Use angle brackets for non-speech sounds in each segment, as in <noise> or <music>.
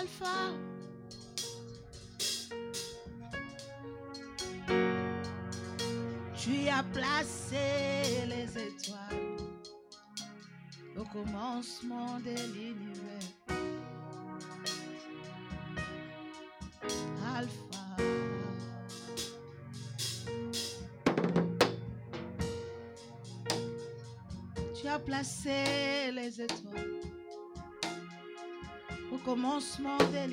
Alpha. Tu as placé les étoiles au commencement de l'univers. Alpha. Tu as placé les étoiles commencement de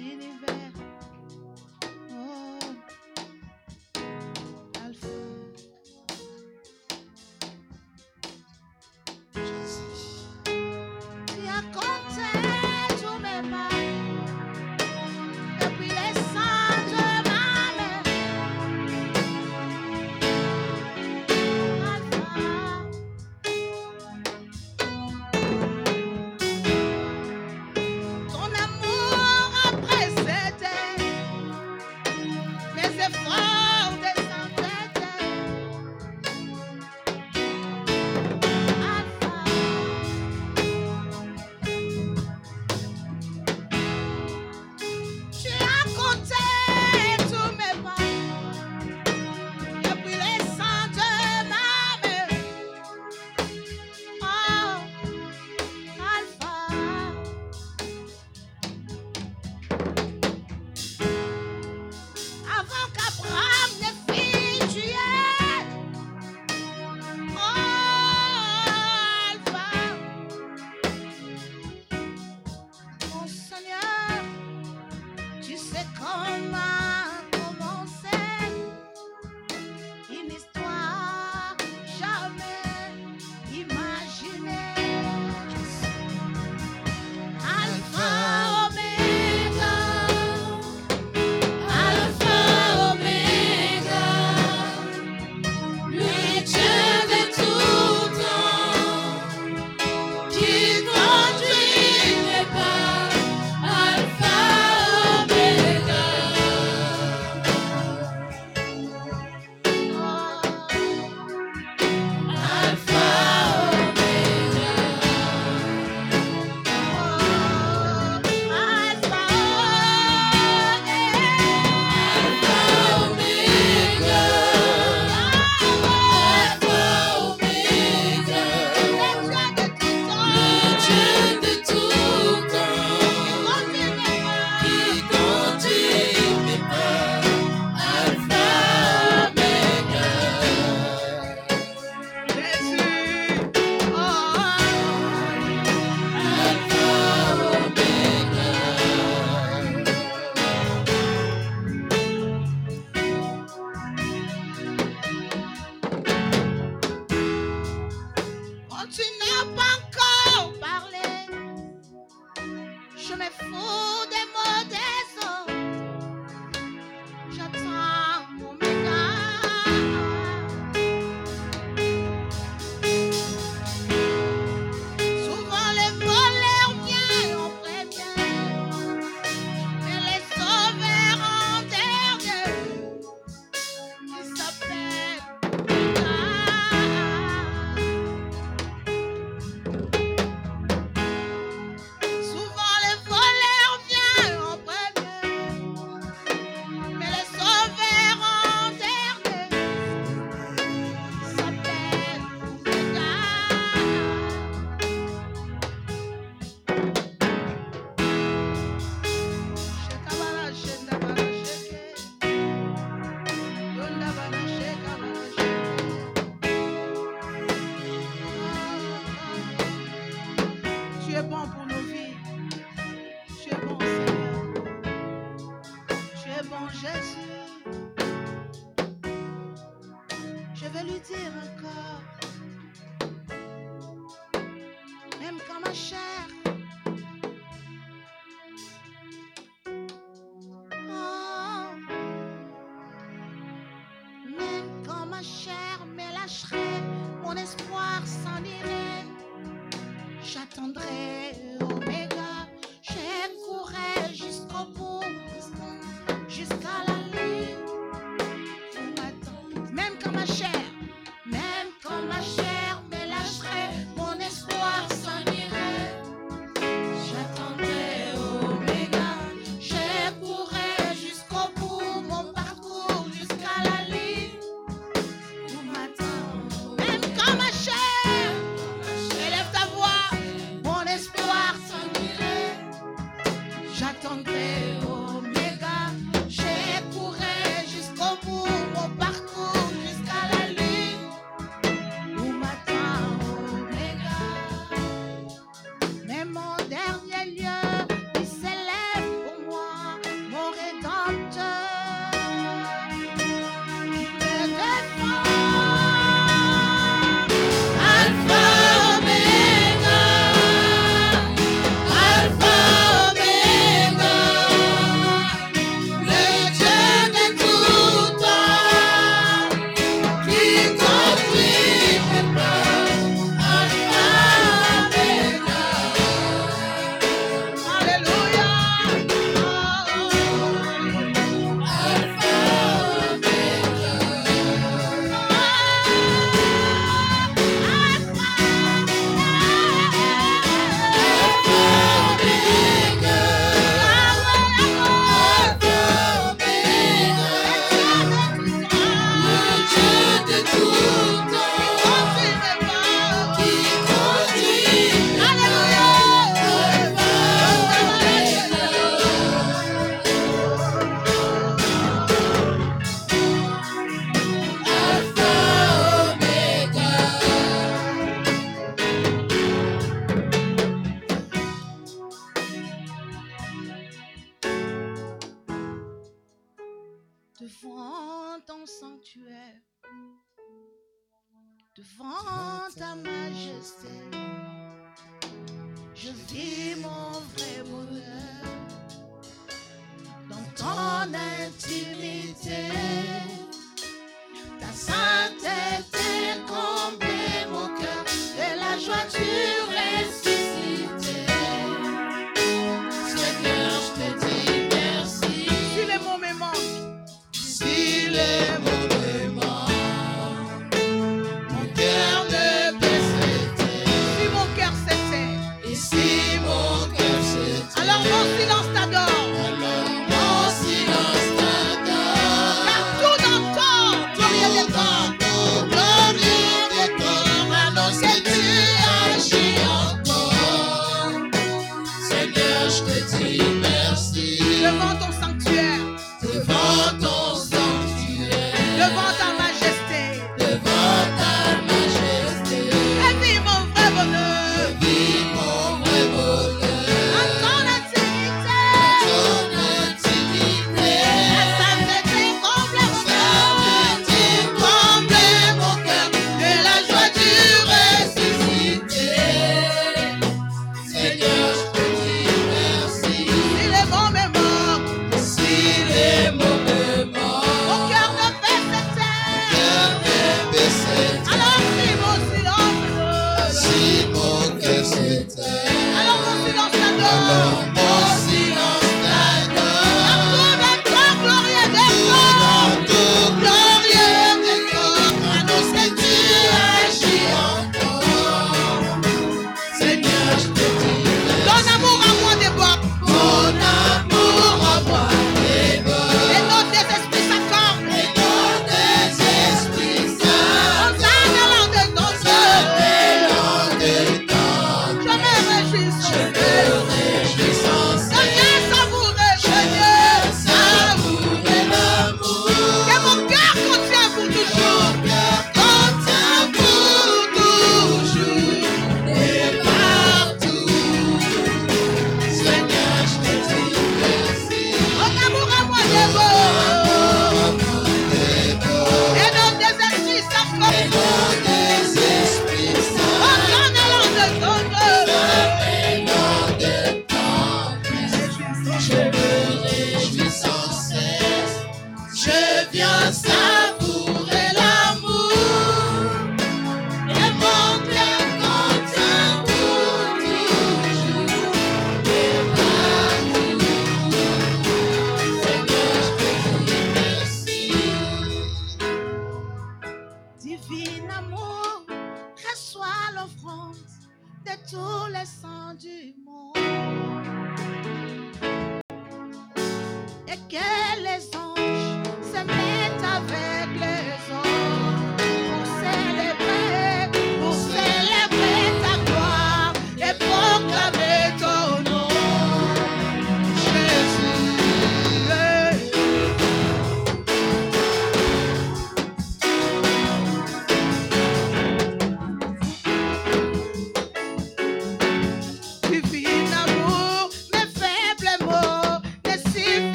людей в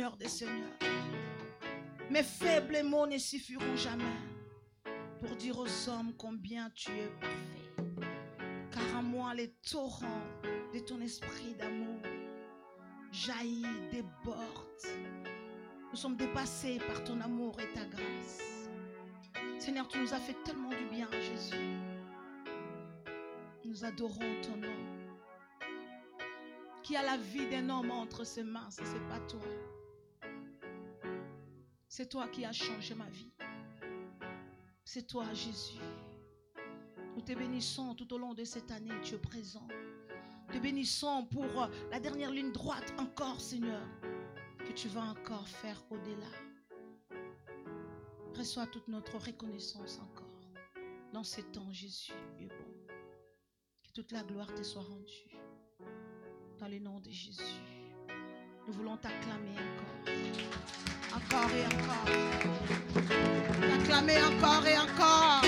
Seigneur des Seigneurs. Mes faibles mots ne suffiront jamais pour dire aux hommes combien tu es parfait. Car en moi, les torrents de ton esprit d'amour jaillit, déborde. Nous sommes dépassés par ton amour et ta grâce. Seigneur, tu nous as fait tellement du bien, Jésus. Nous adorons ton nom. Qui a la vie d'un homme entre ses mains, ce n'est pas toi. C'est toi qui as changé ma vie. C'est toi, Jésus. Nous te bénissons tout au long de cette année, es présent. Te bénissons pour euh, la dernière ligne droite encore, Seigneur, que tu vas encore faire au-delà. Reçois toute notre reconnaissance encore. Dans ces temps, Jésus est bon. Que toute la gloire te soit rendue. Dans le nom de Jésus. Nous voulons t'acclamer encore. Encore et encore. T'acclamer encore et encore.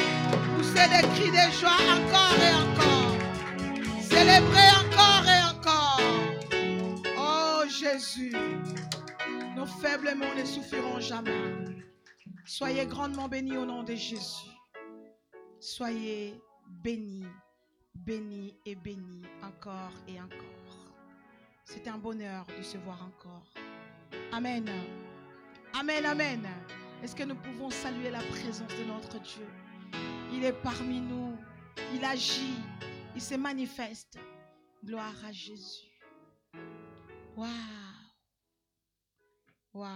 Pousser des cris de joie encore et encore. Célébrer encore et encore. Oh Jésus. Nos faibles mots ne souffriront jamais. Soyez grandement bénis au nom de Jésus. Soyez bénis, bénis et bénis encore et encore. C'est un bonheur de se voir encore. Amen. Amen, amen. Est-ce que nous pouvons saluer la présence de notre Dieu? Il est parmi nous. Il agit. Il se manifeste. Gloire à Jésus. Waouh. Waouh.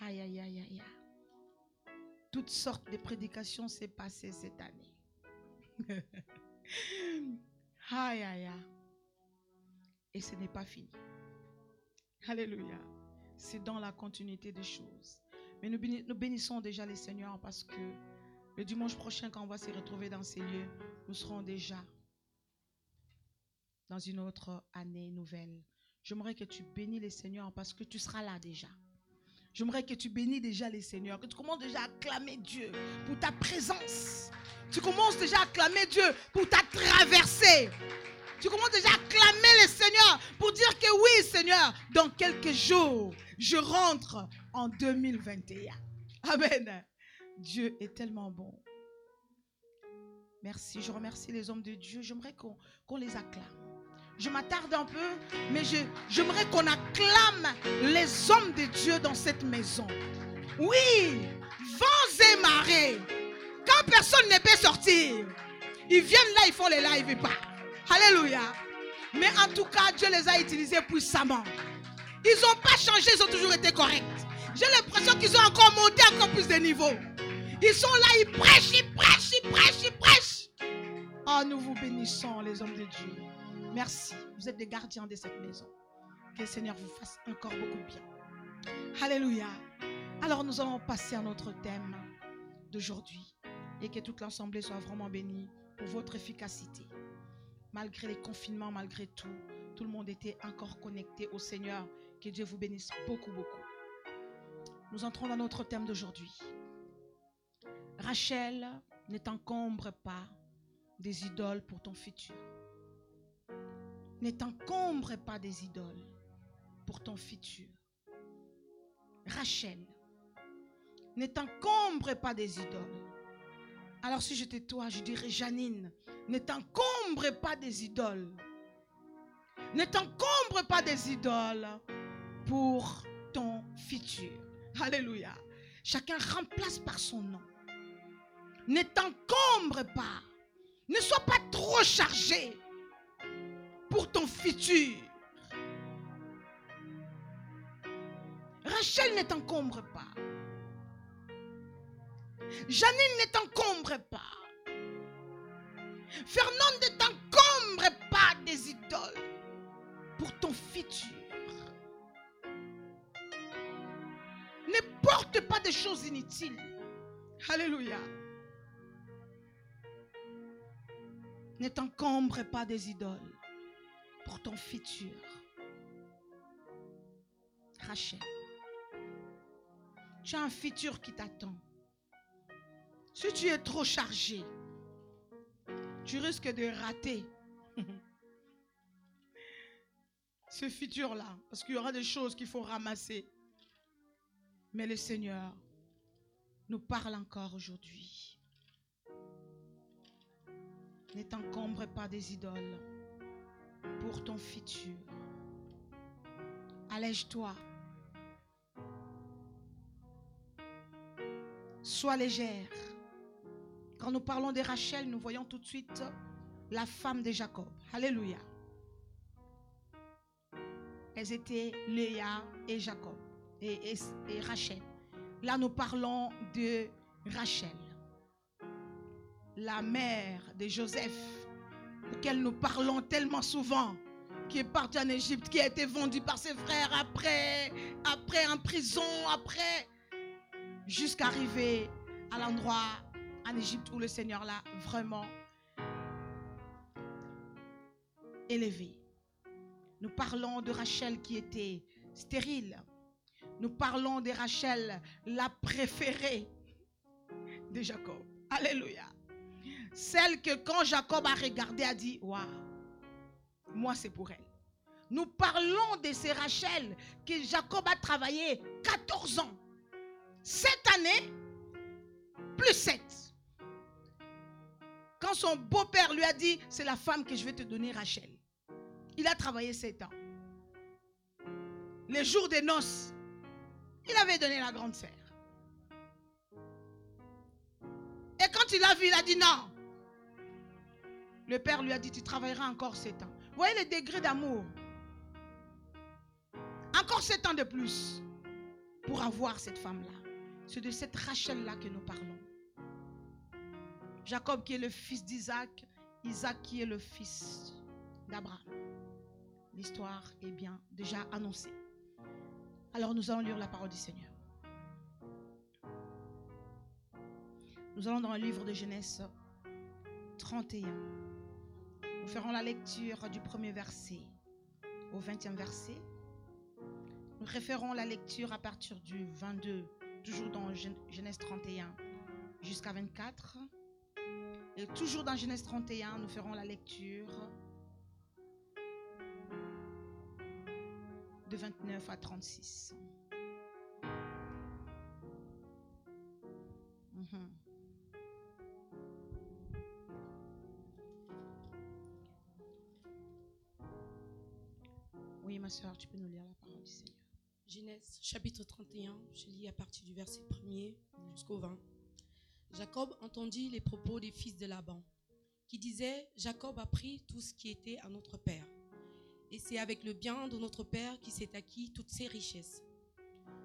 Aïe, aïe, aïe, aïe. Toutes sortes de prédications s'est passées cette année. <laughs> aïe, aïe, aïe. Et ce n'est pas fini. Alléluia. C'est dans la continuité des choses. Mais nous béni- nous bénissons déjà les Seigneurs parce que le dimanche prochain, quand on va se retrouver dans ces lieux, nous serons déjà dans une autre année nouvelle. J'aimerais que tu bénis les Seigneurs parce que tu seras là déjà. J'aimerais que tu bénis déjà les Seigneurs, que tu commences déjà à acclamer Dieu pour ta présence. Tu commences déjà à acclamer Dieu pour ta traversée. Tu commences déjà à acclamer le Seigneur pour dire que oui, Seigneur, dans quelques jours, je rentre en 2021. Amen. Dieu est tellement bon. Merci. Je remercie les hommes de Dieu. J'aimerais qu'on les acclame. Je m'attarde un peu, mais j'aimerais qu'on acclame les hommes de Dieu dans cette maison. Oui, vents et marées. Quand personne ne peut sortir, ils viennent là, ils font les lives et pas. Alléluia. Mais en tout cas, Dieu les a utilisés puissamment. Ils n'ont pas changé, ils ont toujours été corrects. J'ai l'impression qu'ils ont encore monté encore plus de niveau. Ils sont là, ils prêchent, ils prêchent, ils prêchent, ils prêchent. Oh, nous vous bénissons, les hommes de Dieu. Merci. Vous êtes des gardiens de cette maison. Que le Seigneur vous fasse encore beaucoup de bien. Alléluia. Alors nous allons passer à notre thème d'aujourd'hui. Et que toute l'Assemblée soit vraiment bénie pour votre efficacité. Malgré les confinements, malgré tout, tout le monde était encore connecté au Seigneur. Que Dieu vous bénisse beaucoup, beaucoup. Nous entrons dans notre thème d'aujourd'hui. Rachel, ne t'encombre pas des idoles pour ton futur. Ne t'encombre pas des idoles pour ton futur. Rachel, ne t'encombre pas des idoles. Alors si j'étais toi, je dirais Janine, ne t'encombre pas des idoles. Ne t'encombre pas des idoles pour ton futur. Alléluia. Chacun remplace par son nom. Ne t'encombre pas. Ne sois pas trop chargé pour ton futur. Rachel ne t'encombre pas. Janine ne t'encombre pas. Fernande ne t'encombre pas des idoles pour ton futur. Ne porte pas des choses inutiles. Alléluia. Ne t'encombre pas des idoles pour ton futur. Rachel, tu as un futur qui t'attend. Si tu es trop chargé, tu risques de rater <laughs> ce futur-là, parce qu'il y aura des choses qu'il faut ramasser. Mais le Seigneur nous parle encore aujourd'hui. Ne t'encombre pas des idoles pour ton futur. Allège-toi. Sois légère. Quand nous parlons de Rachel, nous voyons tout de suite la femme de Jacob. Alléluia. Elles étaient Léa et Jacob et, Rachel. Là, nous parlons de Rachel, la mère de Joseph, auquel nous parlons tellement souvent, qui est partie en Égypte, qui a été vendue par ses frères après, après en prison, après, jusqu'à arriver à l'endroit en Égypte où le Seigneur l'a vraiment élevé. Nous parlons de Rachel qui était stérile. Nous parlons de Rachel, la préférée de Jacob. Alléluia. Celle que quand Jacob a regardé, a dit, waouh, moi c'est pour elle. Nous parlons de ces Rachel que Jacob a travaillé 14 ans. Cette année, plus 7. Quand son beau-père lui a dit, c'est la femme que je vais te donner, Rachel. Il a travaillé sept ans. Les jours des noces, il avait donné la grande sœur. Et quand il a vu, il a dit non. Le père lui a dit, tu travailleras encore sept ans. Vous voyez les degrés d'amour? Encore sept ans de plus pour avoir cette femme-là. C'est de cette Rachel-là que nous parlons. Jacob qui est le fils d'Isaac, Isaac qui est le fils d'Abraham l'histoire est bien déjà annoncée. Alors nous allons lire la parole du Seigneur. Nous allons dans le livre de Genèse 31. Nous ferons la lecture du premier verset au 20e verset. Nous référons la lecture à partir du 22, toujours dans Genèse 31 jusqu'à 24. Toujours dans Genèse 31, nous ferons la lecture de 29 à 36. Mhm. Oui, ma soeur, tu peux nous lire la parole du Seigneur. Genèse chapitre 31, je lis à partir du verset 1er jusqu'au 20. Jacob entendit les propos des fils de Laban, qui disaient, Jacob a pris tout ce qui était à notre père et c'est avec le bien de notre Père qui s'est acquis toutes ces richesses.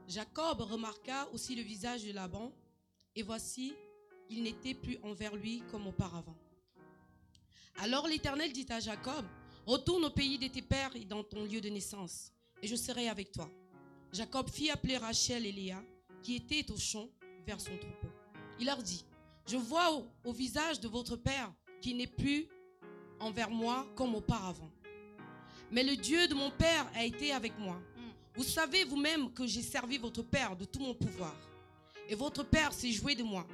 Jacob remarqua aussi le visage de Laban, et voici, il n'était plus envers lui comme auparavant. Alors l'Éternel dit à Jacob, Retourne au pays de tes pères et dans ton lieu de naissance, et je serai avec toi. Jacob fit appeler Rachel et Léa, qui étaient au champ, vers son troupeau. Il leur dit, Je vois au, au visage de votre père qui n'est plus envers moi comme auparavant. Mais le Dieu de mon Père a été avec moi. Mm. Vous savez vous-même que j'ai servi votre Père de tout mon pouvoir. Et votre Père s'est joué de moi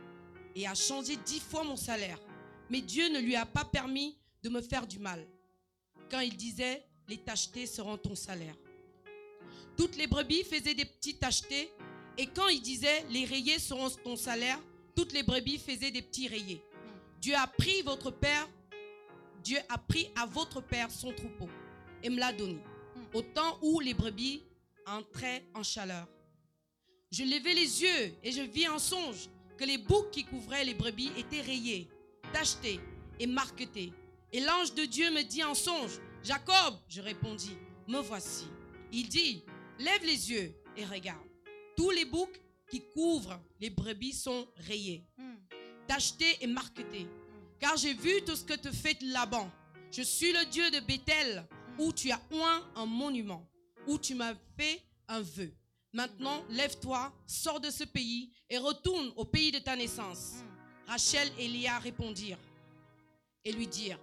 et a changé dix fois mon salaire. Mais Dieu ne lui a pas permis de me faire du mal. Quand il disait, les tachetés seront ton salaire. Toutes les brebis faisaient des petits tachetés. Et quand il disait, les rayés seront ton salaire, toutes les brebis faisaient des petits rayés. Mm. Dieu a pris votre Père, Dieu a pris à votre Père son troupeau et me l'a donné. Hmm. Au temps où les brebis entraient en chaleur. Je levai les yeux et je vis en songe que les boucs qui couvraient les brebis étaient rayés, tachetés et marquetés. Et l'ange de Dieu me dit en songe, Jacob, je répondis, me voici. Il dit, lève les yeux et regarde. Tous les boucs qui couvrent les brebis sont rayés, hmm. tachetés et marquetés. Hmm. Car j'ai vu tout ce que te fait Laban. Je suis le Dieu de Bethel, où tu as oint un monument, où tu m'as fait un vœu. Maintenant, lève-toi, sors de ce pays et retourne au pays de ta naissance. Mm. Rachel et Léa répondirent et lui dirent,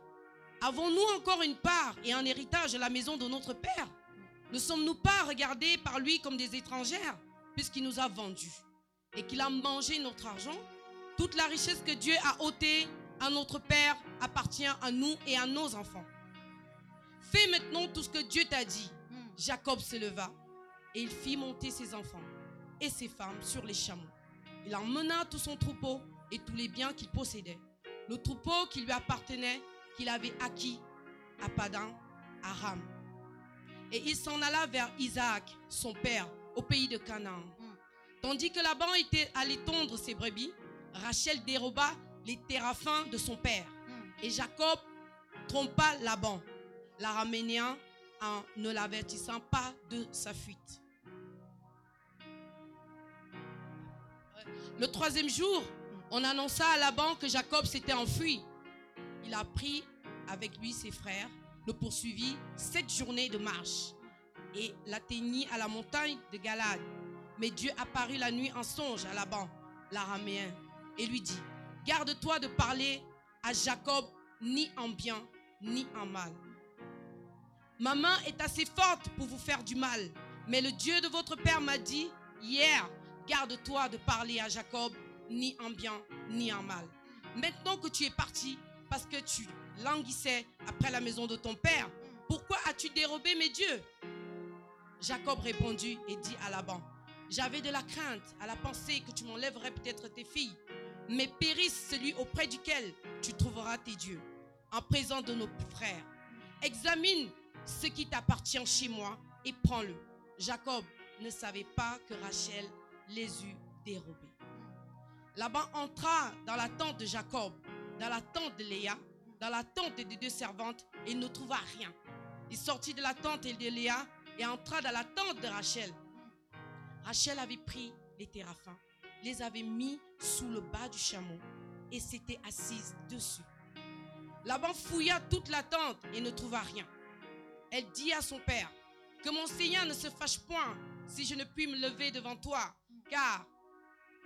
avons-nous encore une part et un héritage à la maison de notre Père? Ne sommes-nous pas regardés par lui comme des étrangères, puisqu'il nous a vendus et qu'il a mangé notre argent Toute la richesse que Dieu a ôtée à notre Père appartient à nous et à nos enfants. Fais maintenant tout ce que Dieu t'a dit. Mm. Jacob se leva et il fit monter ses enfants et ses femmes sur les chameaux. Il emmena tout son troupeau et tous les biens qu'il possédait. Le troupeau qui lui appartenait, qu'il avait acquis à Padan, Aram. Et il s'en alla vers Isaac, son père, au pays de Canaan. Tandis que Laban était allé tondre ses brebis, Rachel déroba les téraphins de son père. Et Jacob trompa Laban, l'araménien, en ne l'avertissant pas de sa fuite. Le troisième jour, on annonça à Laban que Jacob s'était enfui. Il a pris avec lui ses frères, le poursuivit sept journées de marche et l'atteignit à la montagne de Galade. Mais Dieu apparut la nuit en songe à Laban, l'araméen, et lui dit, garde-toi de parler à Jacob ni en bien ni en mal. Ma main est assez forte pour vous faire du mal, mais le Dieu de votre père m'a dit hier, garde-toi de parler à Jacob ni en bien ni en mal. Maintenant que tu es parti parce que tu languissais après la maison de ton père, pourquoi as-tu dérobé mes dieux? Jacob répondit et dit à Laban, j'avais de la crainte à la pensée que tu m'enlèverais peut-être tes filles, mais périsse celui auprès duquel tu trouveras tes dieux, en présence de nos frères. Examine ce qui t'appartient chez moi et prends-le. Jacob ne savait pas que Rachel les eut dérobés. Laban entra dans la tente de Jacob, dans la tente de Léa, dans la tente des deux servantes et ne trouva rien. Il sortit de la tente de Léa et entra dans la tente de Rachel. Rachel avait pris les téraphins, les avait mis sous le bas du chameau et s'était assise dessus. Laban fouilla toute la tente et ne trouva rien. Elle dit à son père, que mon Seigneur ne se fâche point si je ne puis me lever devant toi, car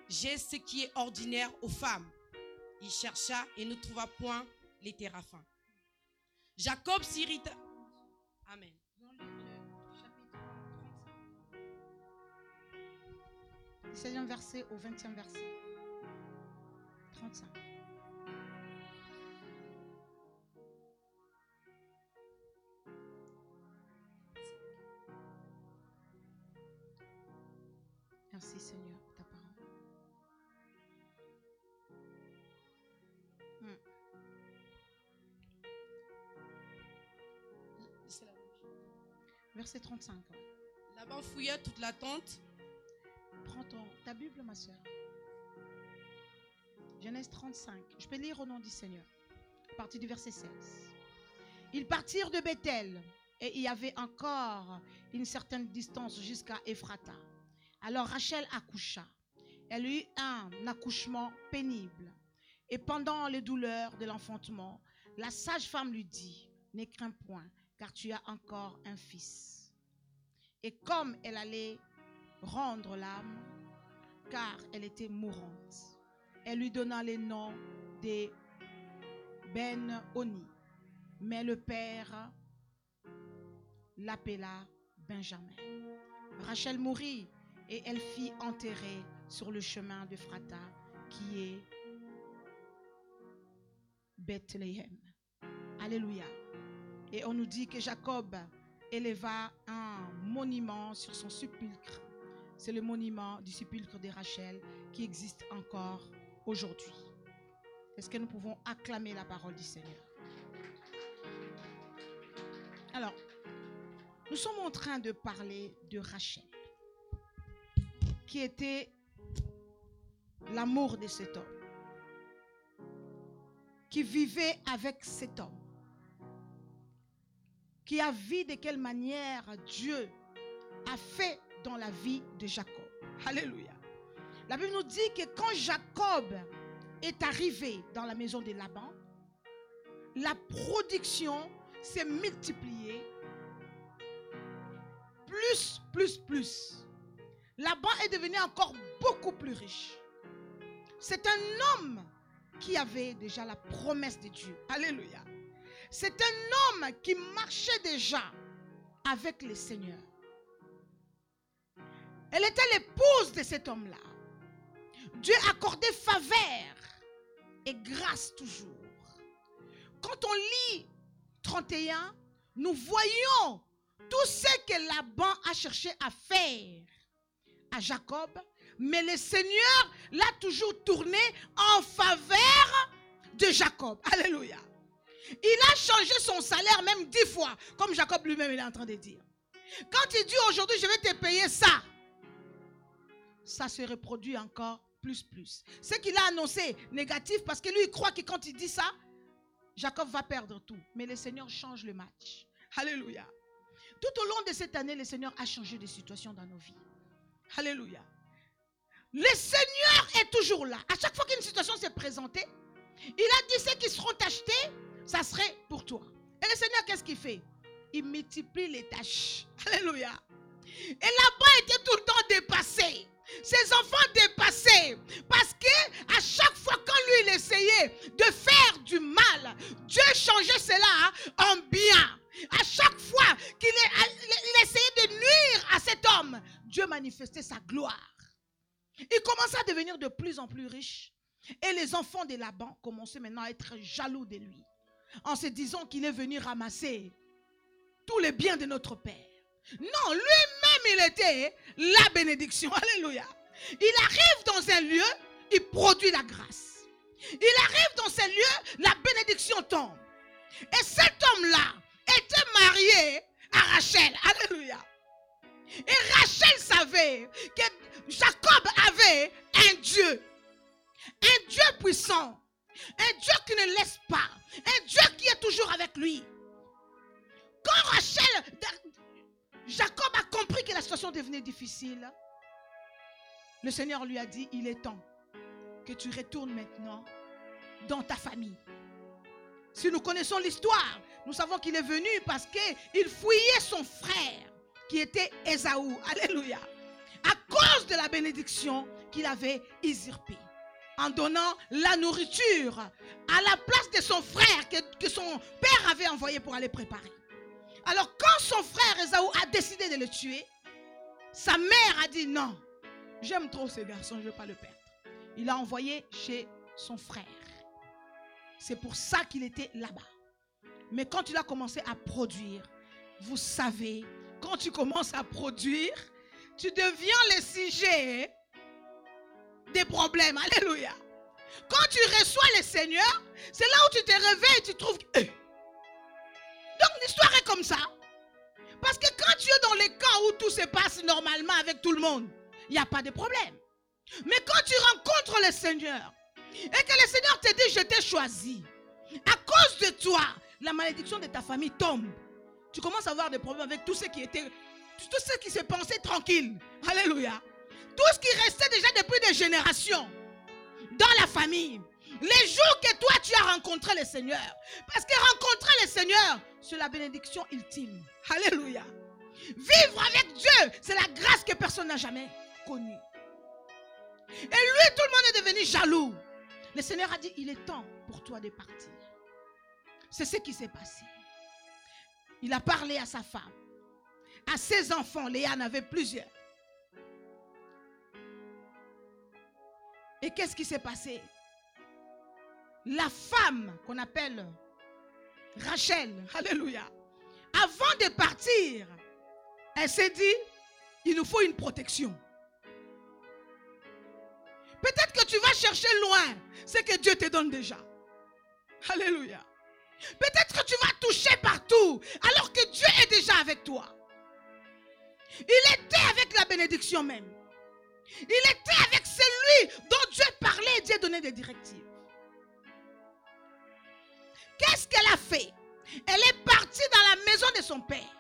j'ai ce qui est ordinaire aux femmes. Il chercha et ne trouva point les téraphins. Jacob s'irrita. Amen. 16e verset au 20e verset. 35. Merci Seigneur pour ta parole. Chose. Verset 35. ouais. Laban fouilla toute la tente. Ta Bible, ma soeur. Genèse 35. Je peux lire au nom du Seigneur. À partir du verset 16. Ils partirent de Bethel et il y avait encore une certaine distance jusqu'à Ephrata. Alors Rachel accoucha. Elle eut un accouchement pénible. Et pendant les douleurs de l'enfantement, la sage-femme lui dit, ne crains point, car tu as encore un fils. Et comme elle allait rendre l'âme, car elle était mourante. Elle lui donna les noms des Ben Oni. Mais le père l'appela Benjamin. Rachel mourut et elle fit enterrer sur le chemin de Frata, qui est Bethléem. Alléluia. Et on nous dit que Jacob éleva un monument sur son sépulcre. C'est le monument du sépulcre de Rachel qui existe encore aujourd'hui. Est-ce que nous pouvons acclamer la parole du Seigneur? Alors, nous sommes en train de parler de Rachel, qui était l'amour de cet homme, qui vivait avec cet homme, qui a vu de quelle manière Dieu a fait dans la vie de Jacob. Alléluia. La Bible nous dit que quand Jacob est arrivé dans la maison de Laban, la production s'est multipliée. Plus, plus, plus. Laban est devenu encore beaucoup plus riche. C'est un homme qui avait déjà la promesse de Dieu. Alléluia. C'est un homme qui marchait déjà avec le Seigneur. Elle était l'épouse de cet homme-là. Dieu accordait faveur et grâce toujours. quand on lit 31, nous voyons tout ce que Laban a cherché à faire à Jacob, mais le Seigneur l'a toujours tourné en faveur de Jacob. <laughs> Alléluia. Il a changé son salaire même dix fois, comme Jacob lui-même est en train de dire. Quand il dit aujourd'hui, je vais te payer ça, ça se reproduit encore plus, plus. Ce qu'il a annoncé négatif, parce que lui, il croit que quand il dit ça, Jacob va perdre tout. Mais le Seigneur change le match. Alléluia. Tout au long de cette année, le Seigneur a changé de situation dans nos vies. Alléluia. Le Seigneur est toujours là. À chaque fois qu'une situation s'est présentée, il a dit ceux qui seront achetés, ça serait pour toi. Et le Seigneur, qu'est-ce qu'il fait? Il multiplie les tâches. Alléluia. Et là-bas était tout le temps dépassé. Ses enfants dépassés. Parce que à chaque fois quand lui il essayait de faire du mal, Dieu changeait cela en bien. À chaque fois qu'il essayait de nuire à cet homme, Dieu manifestait sa gloire. Il commençait à devenir de plus en plus riche. Et les enfants de Laban commençaient maintenant à être jaloux de lui. En se disant qu'il est venu ramasser tous les biens de notre Père. Non, lui-même, il était la bénédiction. <laughs> Alléluia. Il arrive dans un lieu, il produit la grâce. Il arrive dans ce lieu, la bénédiction tombe. Et cet homme-là était marié à Rachel. Alléluia. Et Rachel savait que Jacob avait un Dieu. Un Dieu puissant. Un Dieu qui ne laisse pas. Un Dieu qui est toujours avec lui. Quand Rachel, Jacob a compris que la situation devenait difficile, le Seigneur lui a dit, il est temps que tu retournes maintenant dans ta famille. Si nous connaissons l'histoire, nous savons qu'il est venu parce qu'il fouillait son frère qui était Esaü. Alléluia. À cause de la bénédiction qu'il avait usurpée. En donnant la nourriture à la place de son frère que son père avait envoyé pour aller préparer. Alors quand son frère Esaü a décidé de le tuer, sa mère a dit non, j'aime trop ce garçon, je ne veux pas le perdre. Il a envoyé chez son frère. C'est pour ça qu'il était là-bas. Mais quand il a commencé à produire, vous savez, quand tu commences à produire, tu deviens le sujet des problèmes. Alléluia. Quand tu reçois le Seigneur, c'est là où tu te réveilles et tu trouves... Eh. L'histoire est comme ça. Parce que quand tu es dans les cas où tout se passe normalement avec tout le monde, il n'y a pas de problème. Mais quand tu rencontres le Seigneur et que le Seigneur te dit, je t'ai choisi, à cause de toi, la malédiction de ta famille tombe. Tu commences à avoir des problèmes avec tout ce qui était, tout ce qui se pensait tranquille. Alléluia. Tout ce qui restait déjà depuis des générations dans la famille. Les jours que toi tu as rencontré le Seigneur. Parce que rencontrer le Seigneur, c'est la bénédiction ultime. Alléluia. Vivre avec Dieu, c'est la grâce que personne n'a jamais connue. Et lui, tout le monde est devenu jaloux. Le Seigneur a dit, il est temps pour toi de partir. C'est ce qui s'est passé. Il a parlé à sa femme, à ses enfants. Léa en avait plusieurs. Et qu'est-ce qui s'est passé? La femme qu'on appelle Rachel, <laughs> alléluia, avant de partir, elle s'est dit, il nous faut une protection. Peut-être que tu vas chercher loin ce que Dieu te donne déjà. Alléluia. Peut-être que tu vas toucher partout alors que Dieu est déjà avec toi. Il était avec la bénédiction même. Il était avec celui dont Dieu parlait et Dieu donnait des directives. Qu'est-ce qu'elle a fait? Elle est partie dans la maison de son père.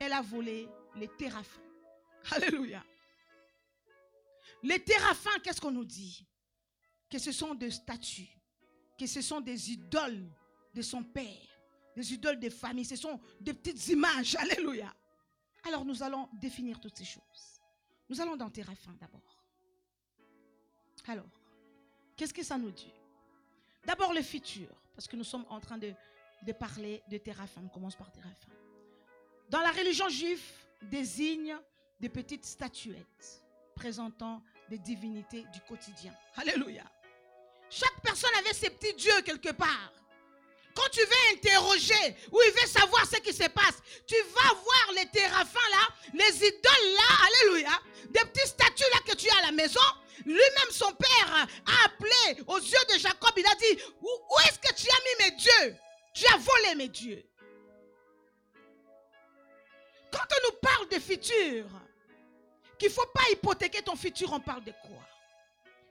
Elle a volé les téraphins. Alléluia. Les téraphins, qu'est-ce qu'on nous dit? Que ce sont des statues, que ce sont des idoles de son père, des idoles de famille, ce sont des petites images. Alléluia. Alors nous allons définir toutes ces choses. Nous allons dans téraphins d'abord. Alors, qu'est-ce que ça nous dit? D'abord le futur, parce que nous sommes en train de, de parler de téraphins. On commence par téraphins. Dans la religion juive, désigne des petites statuettes présentant des divinités du quotidien. Alléluia. Chaque personne avait ses petits dieux quelque part. Quand tu veux interroger ou il veut savoir ce qui se passe, tu vas voir les téraphins là, les idoles là, alléluia, des petites statues là que tu as à la maison. Lui-même, son père a appelé aux yeux de Jacob, il a dit, où, est-ce que tu as mis mes dieux? Tu as volé mes dieux. Quand on nous parle de futur, qu'il ne faut pas hypothéquer ton futur, on parle de quoi?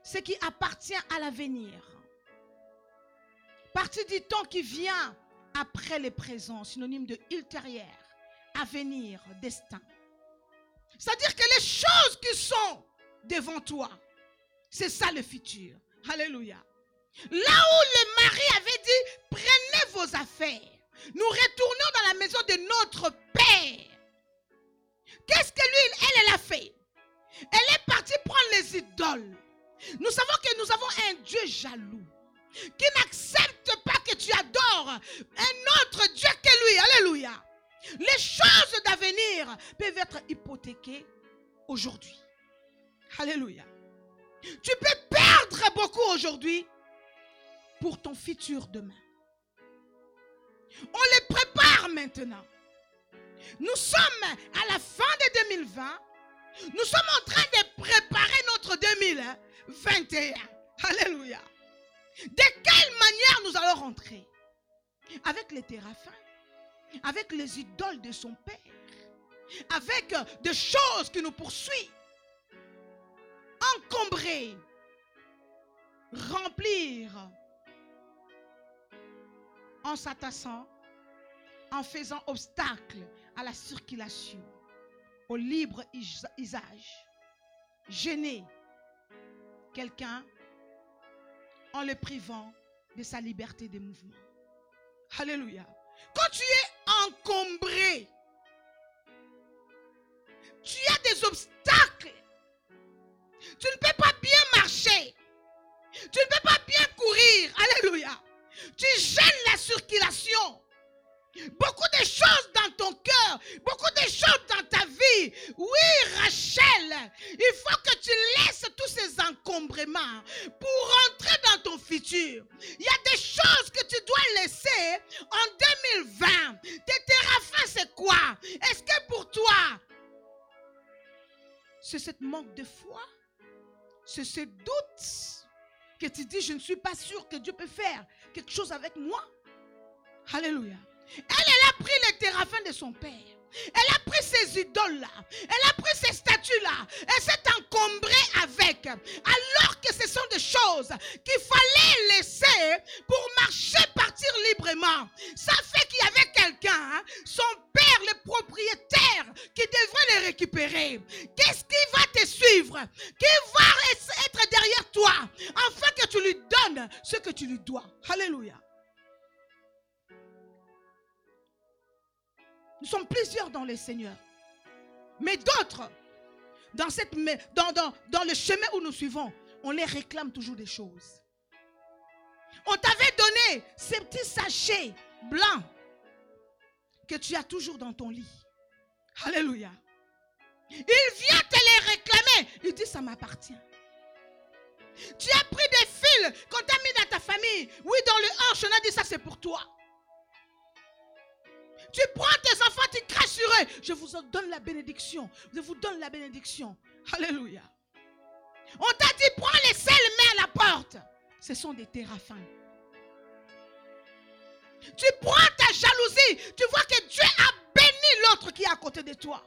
Ce qui appartient à l'avenir. Partie du temps qui vient après le présent, synonyme de ultérieur, avenir, destin. C'est-à-dire que les choses qui sont devant toi, c'est ça le futur. Alléluia. Là où le mari avait dit, prenez vos affaires. Nous retournons dans la maison de notre Père. Qu'est-ce que lui, elle, elle a fait? Elle est partie prendre les idoles. Nous savons que nous avons un Dieu jaloux qui n'accepte pas que tu adores un autre Dieu que lui. Alléluia. Les choses d'avenir peuvent être hypothéquées aujourd'hui. Alléluia. Tu peux perdre beaucoup aujourd'hui pour ton futur demain. On les prépare maintenant. Nous sommes à la fin de 2020. Nous sommes en train de préparer notre 2021. Alléluia. De quelle manière nous allons rentrer? Avec les téraphins, avec les idoles de son père, avec des choses qui nous poursuivent, encombrer, remplir, en s'attassant, en faisant obstacle à la circulation, au libre usage, gêner quelqu'un en le privant de sa liberté de mouvement. Alléluia. Quand tu es encombré, tu as des obstacles. Tu ne peux pas bien marcher. Tu ne peux pas bien courir. Alléluia. Tu gênes la circulation. Beaucoup de choses dans ton cœur, beaucoup de choses dans ta vie. Oui, Rachel, il faut que tu laisses tous ces encombrements pour rentrer dans ton futur. Il y a des choses que tu dois laisser en 2020. Tes téraphins, c'est quoi? Est-ce que pour toi, c'est ce manque de foi? C'est ce doute que tu dis, je ne suis pas sûr que Dieu peut faire quelque chose avec moi Alléluia. Elle, elle a pris les téraphins de son père. Elle a pris ces idoles-là. Elle a pris ces statues-là. Elle s'est encombrée avec. Alors que ce sont des choses qu'il fallait laisser pour marcher, partir librement. Ça fait qu'il y avait quelqu'un, hein, son père, le propriétaire, qui devrait les récupérer. Qu'est-ce qui va te suivre? Qui va être derrière toi? Afin que tu lui donnes ce que tu lui dois. Alléluia. Nous sommes plusieurs dans le Seigneur. Mais d'autres, dans, le chemin où nous suivons, on les réclame toujours des choses. On t'avait donné ces petits sachets blancs que tu as toujours dans ton lit. Alléluia. Il vient te les réclamer. Il dit, ça m'appartient. Tu as pris des fils qu'on t'a mis dans ta famille. Oui, dans le hanche, on a dit, ça c'est pour toi. Tu prends tes enfants, tu craches sur eux. Je vous donne la bénédiction. Je vous donne la bénédiction. Alléluia. On t'a dit, prends les sels, mets à la porte. Ce sont des téraphins. Tu prends ta jalousie. Tu vois que Dieu a béni l'autre qui est à côté de toi.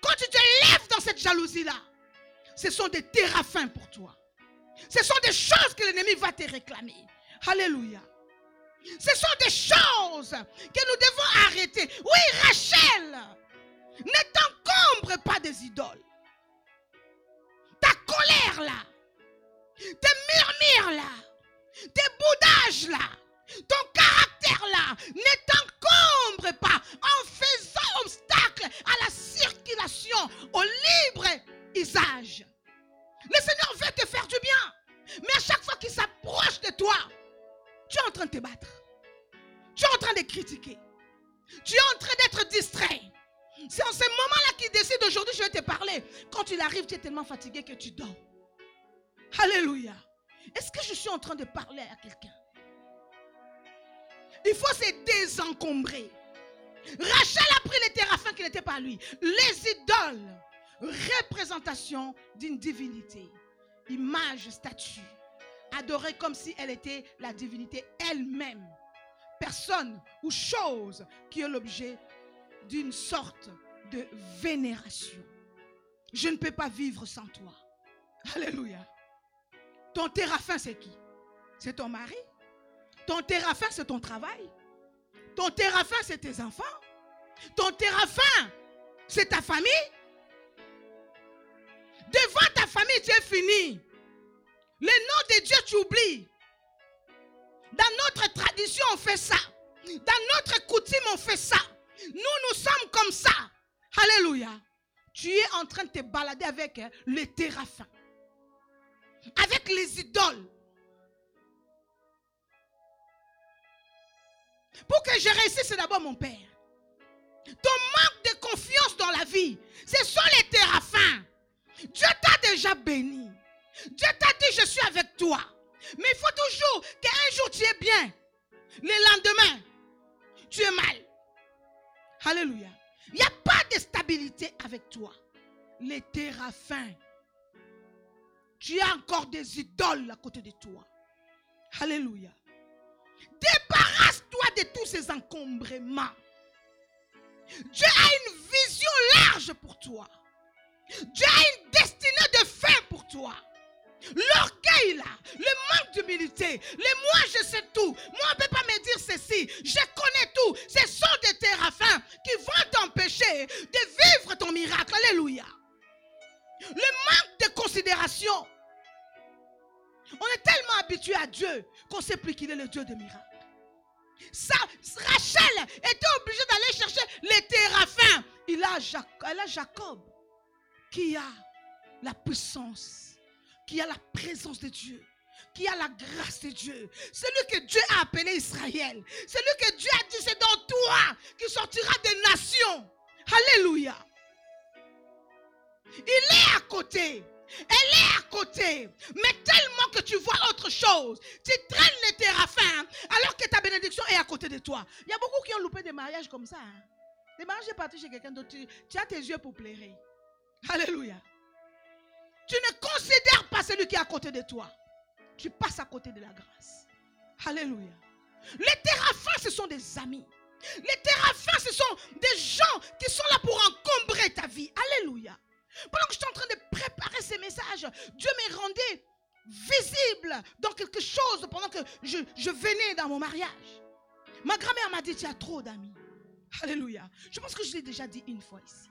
Quand tu te lèves dans cette jalousie-là, ce sont des téraphins pour toi. Ce sont des choses que l'ennemi va te réclamer. Alléluia. Ce sont des choses que nous devons arrêter. Oui, Rachel, ne t'encombre pas des idoles. Ta colère là, tes murmures là, tes boudages là, ton caractère là, ne t'encombre pas en faisant obstacle à la circulation, au libre usage. Le Seigneur veut te faire du bien. Mais à chaque fois qu'il s'approche de toi, tu es en train de te battre. Tu es en train de critiquer. Tu es en train d'être distrait. C'est en ce moment-là qu'il décide aujourd'hui, je vais te parler. Quand il arrive, tu es tellement fatigué que tu dors. Alléluia. Est-ce que je suis en train de parler à quelqu'un? Il faut se désencombrer. Rachel a pris les téraphins qui n'étaient pas lui. Les idoles, représentation d'une divinité, image, statue, adorée comme si elle était la divinité elle-même. Personne ou chose qui est l'objet d'une sorte de vénération. Je ne peux pas vivre sans toi. Alléluia. Ton théraphin, c'est qui? C'est ton mari? Ton théraphin, c'est ton travail? Ton théraphin, c'est tes enfants? Ton théraphin, c'est ta famille? Devant ta famille, tu es fini. Le nom de Dieu, tu oublies. Dans notre tradition, on fait ça. Dans notre coutume, on fait ça. Nous, nous sommes comme ça. Alléluia. Tu es en train de te balader avec hein, les téraphins. Avec les idoles. Pour que je réussisse, c'est d'abord mon Père. Ton manque de confiance dans la vie, ce sont les téraphins. Dieu t'a déjà béni. Dieu t'a dit, je suis avec toi. Mais il faut toujours qu'un jour tu es bien. Le lendemain, tu es mal. Alléluia. Il n'y a pas de stabilité avec toi. Les téraphins. Tu as encore des idoles à côté de toi. Alléluia. Débarrasse-toi de tous ces encombrements. Dieu a une vision large pour toi. Dieu a une destinée de fin pour toi. L'orgueil là, le manque d'humilité, le moi je sais tout, moi on ne peut pas me dire ceci, je connais tout, ce sont des téraphins qui vont t'empêcher de vivre ton miracle. Alléluia. Le manque de considération. On est tellement habitué à Dieu qu'on ne sait plus qu'il est le Dieu de miracles. Ça, Rachel était obligée d'aller chercher les téraphins. Il a Jacob qui a la puissance, qui a la présence de Dieu, qui a la grâce de Dieu. Celui que Dieu a appelé Israël. Celui que Dieu a dit, c'est dans toi qui sortira des nations. Alléluia. Il est à côté. Elle est à côté. Mais tellement que tu vois autre chose. Tu traînes les téraphins alors que ta bénédiction est à côté de toi. Il y a beaucoup qui ont loupé des mariages comme ça. Hein. Des mariages partis chez quelqu'un d'autre. Tu, as tes yeux pour plairer. Alléluia. Tu ne considères pas celui qui est à côté de toi. Tu passes à côté de la grâce. Alléluia. Les téraphins, ce sont des amis. Les téraphins, ce sont des gens qui sont là pour encombrer ta vie. Alléluia. Pendant que je suis en train de préparer ces messages, Dieu me rendait visible dans quelque chose pendant que je, je venais dans mon mariage. Ma grand-mère m'a dit, tu as trop d'amis. Alléluia. Je pense que je l'ai déjà dit une fois ici.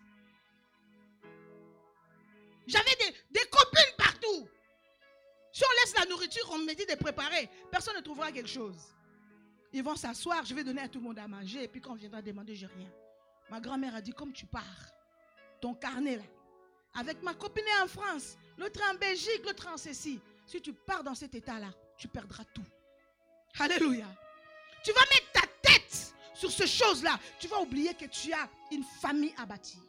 J'avais des, copines partout. Si on laisse la nourriture, on me dit de préparer, personne ne trouvera quelque chose. Ils vont s'asseoir, je vais donner à tout le monde à manger, et puis quand on viendra demander, j'ai rien. Ma grand-mère a dit, comme tu pars, ton carnet là, avec ma copine en France, l'autre en Belgique, l'autre en ceci. Si tu pars dans cet état-là, tu perdras tout. Alléluia. Tu vas mettre ta tête sur ces choses-là. Tu vas oublier que tu as une famille à bâtir,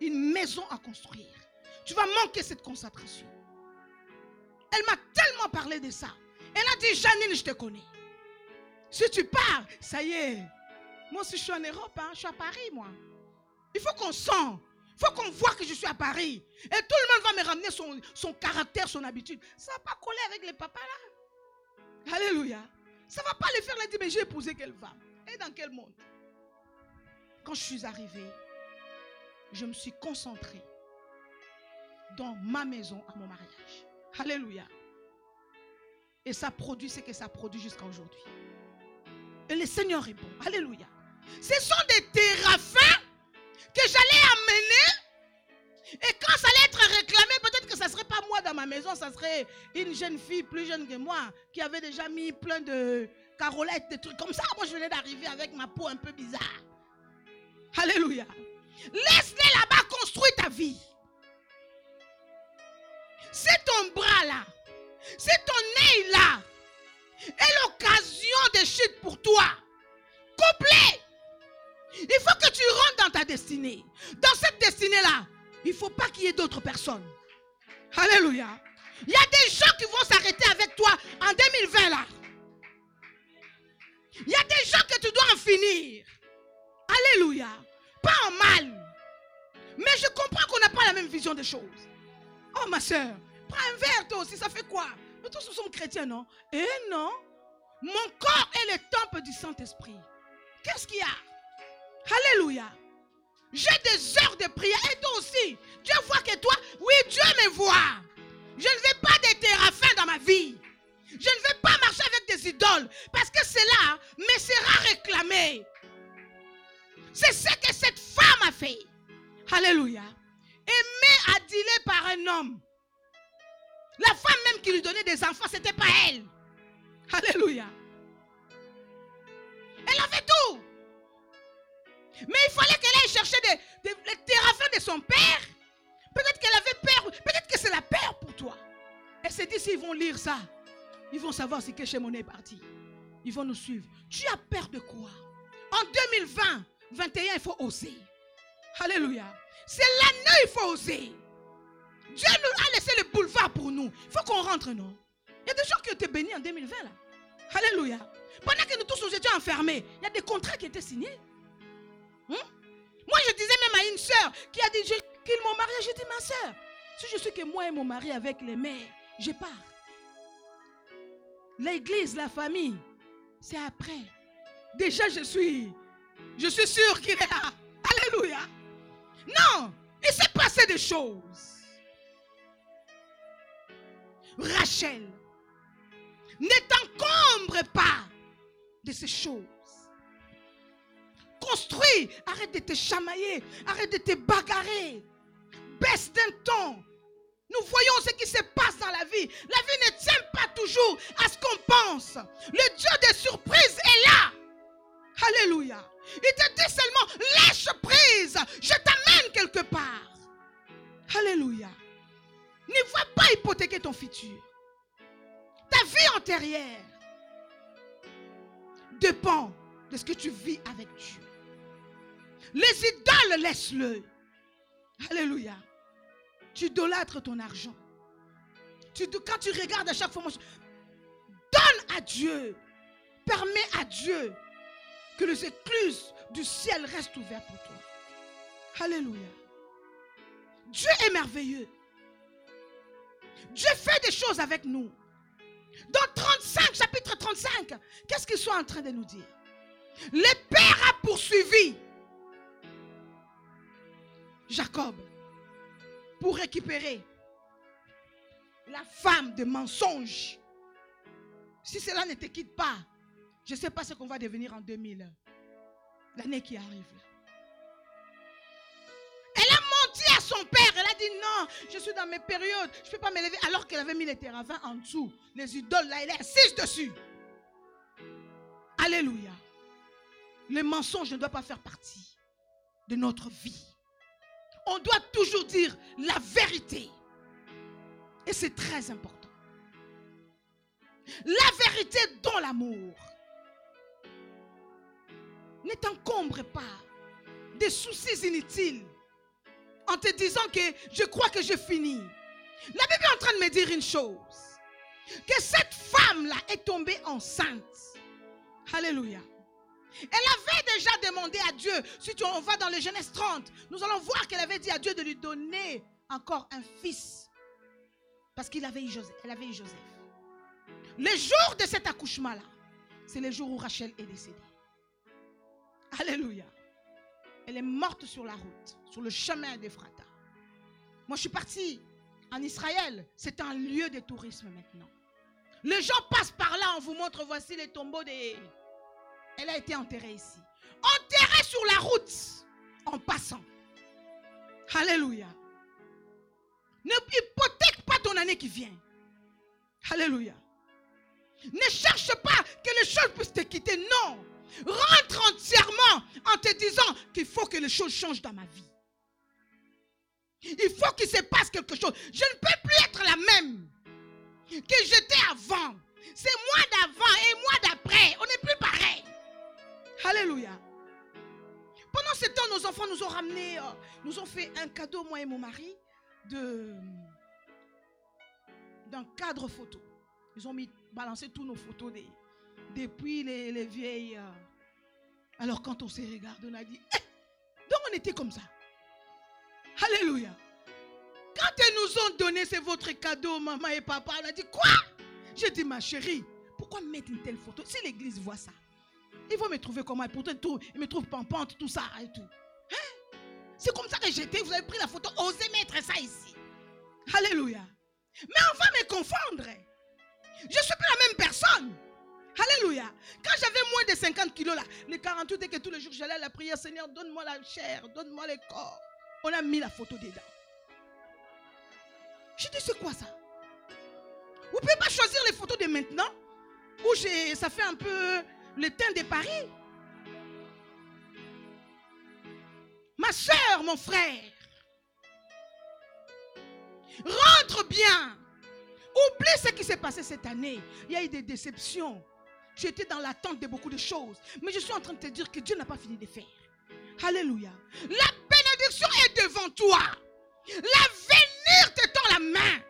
une maison à construire. Tu vas manquer cette concentration. Elle m'a tellement parlé de ça. Elle a dit, Janine, je te connais. Si tu pars, ça y est. Moi aussi, je suis en Europe, hein. je suis à Paris, moi. Il faut qu'on sente il faut qu'on voit que je suis à Paris. Et tout le monde va me ramener son, caractère, son habitude. Ça ne va pas coller avec les papas là. Alléluia. Ça ne va pas les faire. Elle dit, mais j'ai épousé quelle femme Et dans quel monde? Quand je suis arrivée, je me suis concentrée dans ma maison à mon mariage. Alléluia. Et ça produit ce que ça produit jusqu'à aujourd'hui. Et le Seigneur bon. Alléluia. Ce sont des téraphins que j'allais amener. Et quand ça allait être réclamé, peut-être que ça ne serait pas moi dans ma maison, ça serait une jeune fille plus jeune que moi qui avait déjà mis plein de carolettes, des trucs comme ça. Moi, je venais d'arriver avec ma peau un peu bizarre. Alléluia. Laisse-les là-bas construire ta vie. C'est ton bras là. C'est ton nez là. Et l'occasion de chute pour toi. Complet. Il faut que tu rentres dans ta destinée. Dans cette destinée-là, il ne faut pas qu'il y ait d'autres personnes. Alléluia. Il y a des gens qui vont s'arrêter avec toi en 2020 là. Il y a des gens que tu dois en finir. Alléluia. Pas en mal. Mais je comprends qu'on n'a pas la même vision des choses. Oh ma soeur, prends un verre toi aussi, ça fait quoi? Nous tous nous sommes chrétiens, non? Eh non. Mon corps est le temple du Saint-Esprit. Qu'est-ce qu'il y a? Alléluia. J'ai des heures de prière et toi aussi. Dieu voit que toi, oui, Dieu me voit. Je ne veux pas des terrafins dans ma vie. Je ne veux pas marcher avec des idoles parce que cela me sera réclamé. C'est ce que cette femme a fait. Alléluia. Adilée par un homme. La femme même qui lui donnait des enfants, ce n'était pas elle. Alléluia. Elle avait tout. Mais il fallait qu'elle aille chercher des, les terrains de son père. Peut-être qu'elle avait peur. Peut-être que c'est la peur pour toi. Elle s'est dit, s'ils vont lire ça, ils vont savoir si mon est parti. Ils vont nous suivre. Tu as peur de quoi? En 2020, 21, il faut oser. Alléluia. C'est l'année, il faut oser. Dieu nous a laissé le boulevard pour nous. Il faut qu'on rentre, non? Il y a des gens qui ont été bénis en 2020, là. Alléluia. Pendant que nous tous nous étions enfermés, il y a des contrats qui étaient signés. Hmm? Moi, je disais même à une soeur qui a dit qu'il mon marié. J'ai dit, ma soeur, si je sais que moi et mon mari avec les mères, je pars. L'église, la famille, c'est après. Déjà, je suis, je suis sûr qu'il est là. Alléluia. Non, il s'est passé des choses. Rachel, ne t'encombre pas de ces choses. Construis, arrête de te chamailler, arrête de te bagarrer. Baisse d'un ton. Nous voyons ce qui se passe dans la vie. La vie ne tient pas toujours à ce qu'on pense. Le Dieu des surprises est là. Alléluia. Il te dit seulement, lâche prise. Je t'amène quelque part. Alléluia. Ne va pas hypothéquer ton futur. Ta vie antérieure dépend de ce que tu vis avec Dieu. Les idoles, laisse-le. Alléluia. Tu idolâtres ton argent. Tu, quand tu regardes à chaque fois, donne à Dieu. Permets à Dieu que les écluses du ciel restent ouvertes pour toi. Alléluia. Dieu est merveilleux. Dieu fait des choses avec nous. Dans 35, chapitre 35, qu'est-ce qu'ils sont en train de nous dire? Le Père a poursuivi Jacob pour récupérer la femme de mensonge. Si cela ne te quitte pas, je ne sais pas ce qu'on va devenir en 2000, l'année qui arrive. Menti à son père. Elle a dit non, je suis dans mes périodes, je ne peux pas me lever. Alors qu'elle avait mis les terravins en dessous, les idoles là, elle est assise dessus. Alléluia. Le mensonge ne doit pas faire partie de notre vie. On doit toujours dire la vérité. Et c'est très important. La vérité dans l'amour. Ne t'encombre pas des soucis inutiles en te disant que je crois que j'ai fini. La Bible est en train de me dire une chose. Que cette femme-là est tombée enceinte. Alléluia. Elle avait déjà demandé à Dieu, si tu, on va dans le Genèse 30, nous allons voir qu'elle avait dit à Dieu de lui donner encore un fils. Parce qu'il avait eu avait eu Joseph. Le jour de cet accouchement-là, c'est le jour où Rachel est décédée. Alléluia. Elle est morte sur la route, sur le chemin d'Ephrata. Moi, je suis partie en Israël. C'est un lieu de tourisme maintenant. Les gens passent par là, on vous montre, voici les tombeaux des... Elle a été enterrée ici. Enterrée sur la route, en passant. Alléluia. Ne hypothèque pas ton année qui vient. Alléluia. Ne cherche pas que les choses puissent te quitter. Non. Rentre entièrement en te disant qu'il faut que les choses changent dans ma vie. Il faut qu'il se passe quelque chose. Je ne peux plus être la même que j'étais avant. C'est moi d'avant et moi d'après. On n'est plus pareil. Alléluia. Pendant ce temps, nos enfants nous ont ramené, euh, nous ont fait un cadeau, moi et mon mari, d'un cadre photo. Ils ont mis, balancé tous nos photos depuis les, les vieilles. euh. Alors quand on s'est regardé, on a dit, Eh, donc on était comme ça. Alléluia. Quand ils nous ont donné, c'est votre cadeau, maman et papa, on a dit, quoi? J'ai dit, ma chérie, pourquoi mettre une telle photo? Si l'église voit ça, ils vont me trouver comment? Pourtant, tout, ils me trouvent pampante, tout ça et tout. Hein? C'est comme ça que j'étais. Vous avez pris la photo, osez mettre ça ici. Alléluia. Mais on va me confondre. Je ne suis plus la même personne. Alléluia. Quand j'avais moins de 50 kilos là, les 48 et que tous les jours j'allais à la prière, Seigneur, donne-moi la chair, donne-moi le corps. On a mis la photo dedans. Je dis, c'est quoi ça? Vous ne pouvez pas choisir les photos de maintenant où ça fait un peu le teint de Paris. Ma soeur, mon frère, rentre bien. Oublie ce qui s'est passé cette année. Il y a eu des déceptions. Tu étais dans l'attente de beaucoup de choses. Mais je suis en train de te dire que Dieu n'a pas fini de faire. Alléluia. La bénédiction est devant toi. L'avenir te tend la main.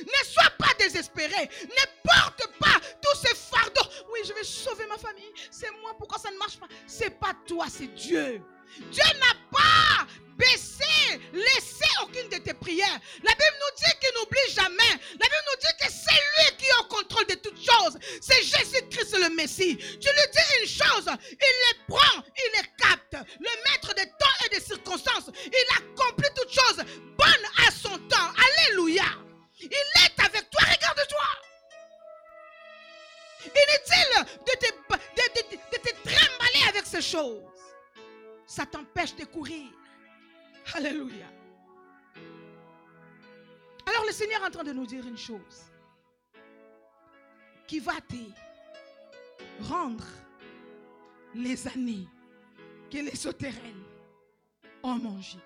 Ne sois pas désespéré. Ne porte pas tous ces fardeaux. Oui, je vais sauver ma famille. C'est moi. Pourquoi ça ne marche pas? C'est pas toi, c'est Dieu. Dieu n'a pas baissé, laissé aucune de tes prières. La Bible nous dit qu'il n'oublie jamais. La Bible nous dit que c'est lui qui est au contrôle de toutes choses. C'est Jésus-Christ le Messie. Tu lui dis une chose, il les prend, il les capte. Le maître des temps et des circonstances, il accomplit toutes choses bonnes à son temps. Alléluia. Il est avec toi, regarde-toi. Inutile de te, de, trimballer avec ces choses. Ça t'empêche de courir. Alléluia. Alors le Seigneur est en train de nous dire une chose qui va te rendre les années que les sauterelles ont mangées.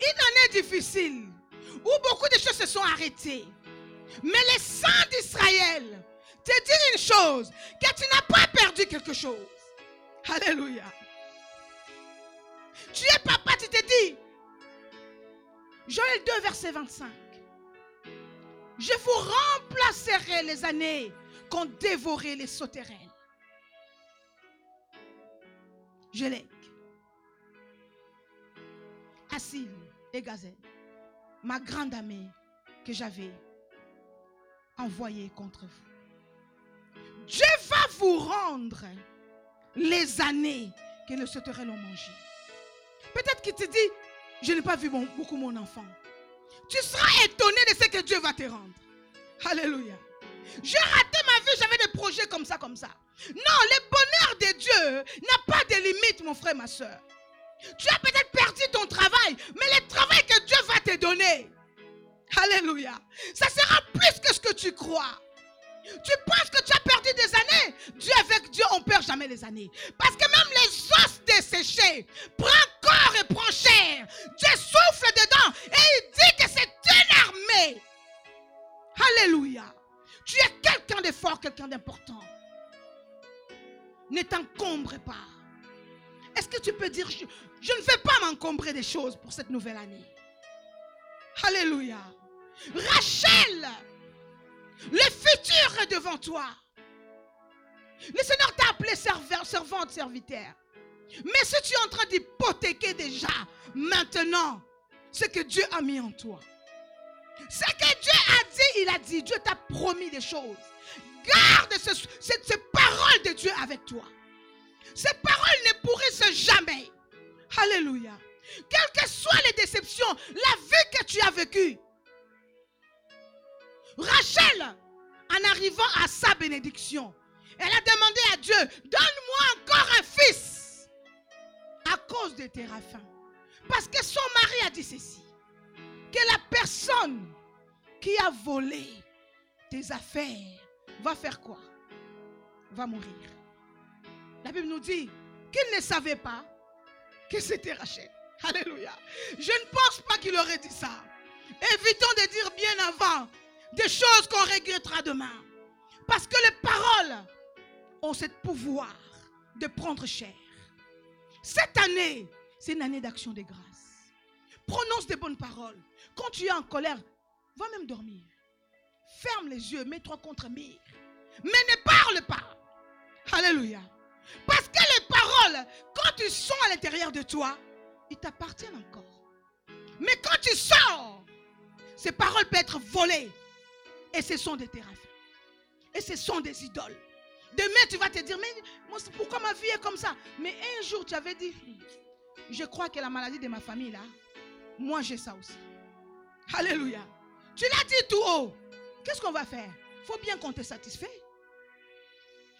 Une année difficile où beaucoup de choses se sont arrêtées. Mais les saints d'Israël te disent une chose, que tu n'as pas perdu quelque chose. Alléluia. Tu es papa, tu te dis. Joël 2, verset 25. Je vous remplacerai les années qu'ont dévoré les sauterelles. L'ai. Assil et Gazelle, ma grande amie que j'avais envoyée contre vous. Dieu va vous rendre les années que les sauterelles ont mangées. Peut-être qu'il te dit, je n'ai pas vu beaucoup mon enfant. Tu seras étonné de ce que Dieu va te rendre. Alléluia. J'ai raté ma vie, j'avais des projets comme ça, comme ça. Non, le bonheur de Dieu n'a pas de limite, mon frère, ma soeur. Tu as peut-être perdu ton travail, mais le travail que Dieu va te donner, Alléluia, ça sera plus que ce que tu crois. Tu penses que tu as perdu des années? Dieu avec Dieu, on perd jamais les années. Parce que même les os desséchés prennent corps et prend chair. Dieu souffle dedans et il dit que c'est une armée. Alléluia. Tu es quelqu'un de fort, quelqu'un d'important. Ne t'encombre pas. Est-ce que tu peux dire, je, je ne vais pas m'encombrer des choses pour cette nouvelle année? Alléluia. Rachel, le futur est devant toi. Le Seigneur t'a appelé servante, serviteur. Mais si tu es en train d'hypothéquer déjà, maintenant, ce que Dieu a mis en toi, ce que Dieu a dit, il a dit, Dieu t'a promis des choses. Garde ces paroles de Dieu avec toi. Ces paroles ne pourrissent jamais. Alléluia. Quelles que soient les déceptions, la vie que tu as vécue. Rachel, en arrivant à sa bénédiction, elle a demandé à Dieu, donne-moi encore un fils à cause de tes raffins. Parce que son mari a dit ceci, que la personne qui a volé tes affaires va faire quoi? Va mourir. La Bible nous dit qu'il ne savait pas que c'était Rachel. Alléluia. Je ne pense pas qu'il aurait dit ça. Évitons de dire bien avant des choses qu'on regrettera demain. Parce que les paroles ont ce pouvoir de prendre chair. Cette année, c'est une année d'action de grâce. Prononce des bonnes paroles. Quand tu es en colère, Va même dormir. Ferme les yeux, mets-toi contre mire. Mais ne parle pas. Alléluia. Parce que les paroles, quand tu sont à l'intérieur de toi, ils t'appartiennent encore. Mais quand tu sors, ces paroles peuvent être volées. Et ce sont des terrains. Et ce sont des idoles. Demain, tu vas te dire, mais pourquoi ma vie est comme ça? Mais un jour, tu avais dit, je crois que la maladie de ma famille, là, moi j'ai ça aussi. Alléluia. Tu l'as dit tout haut. Qu'est-ce qu'on va faire? Il faut bien qu'on te satisfait.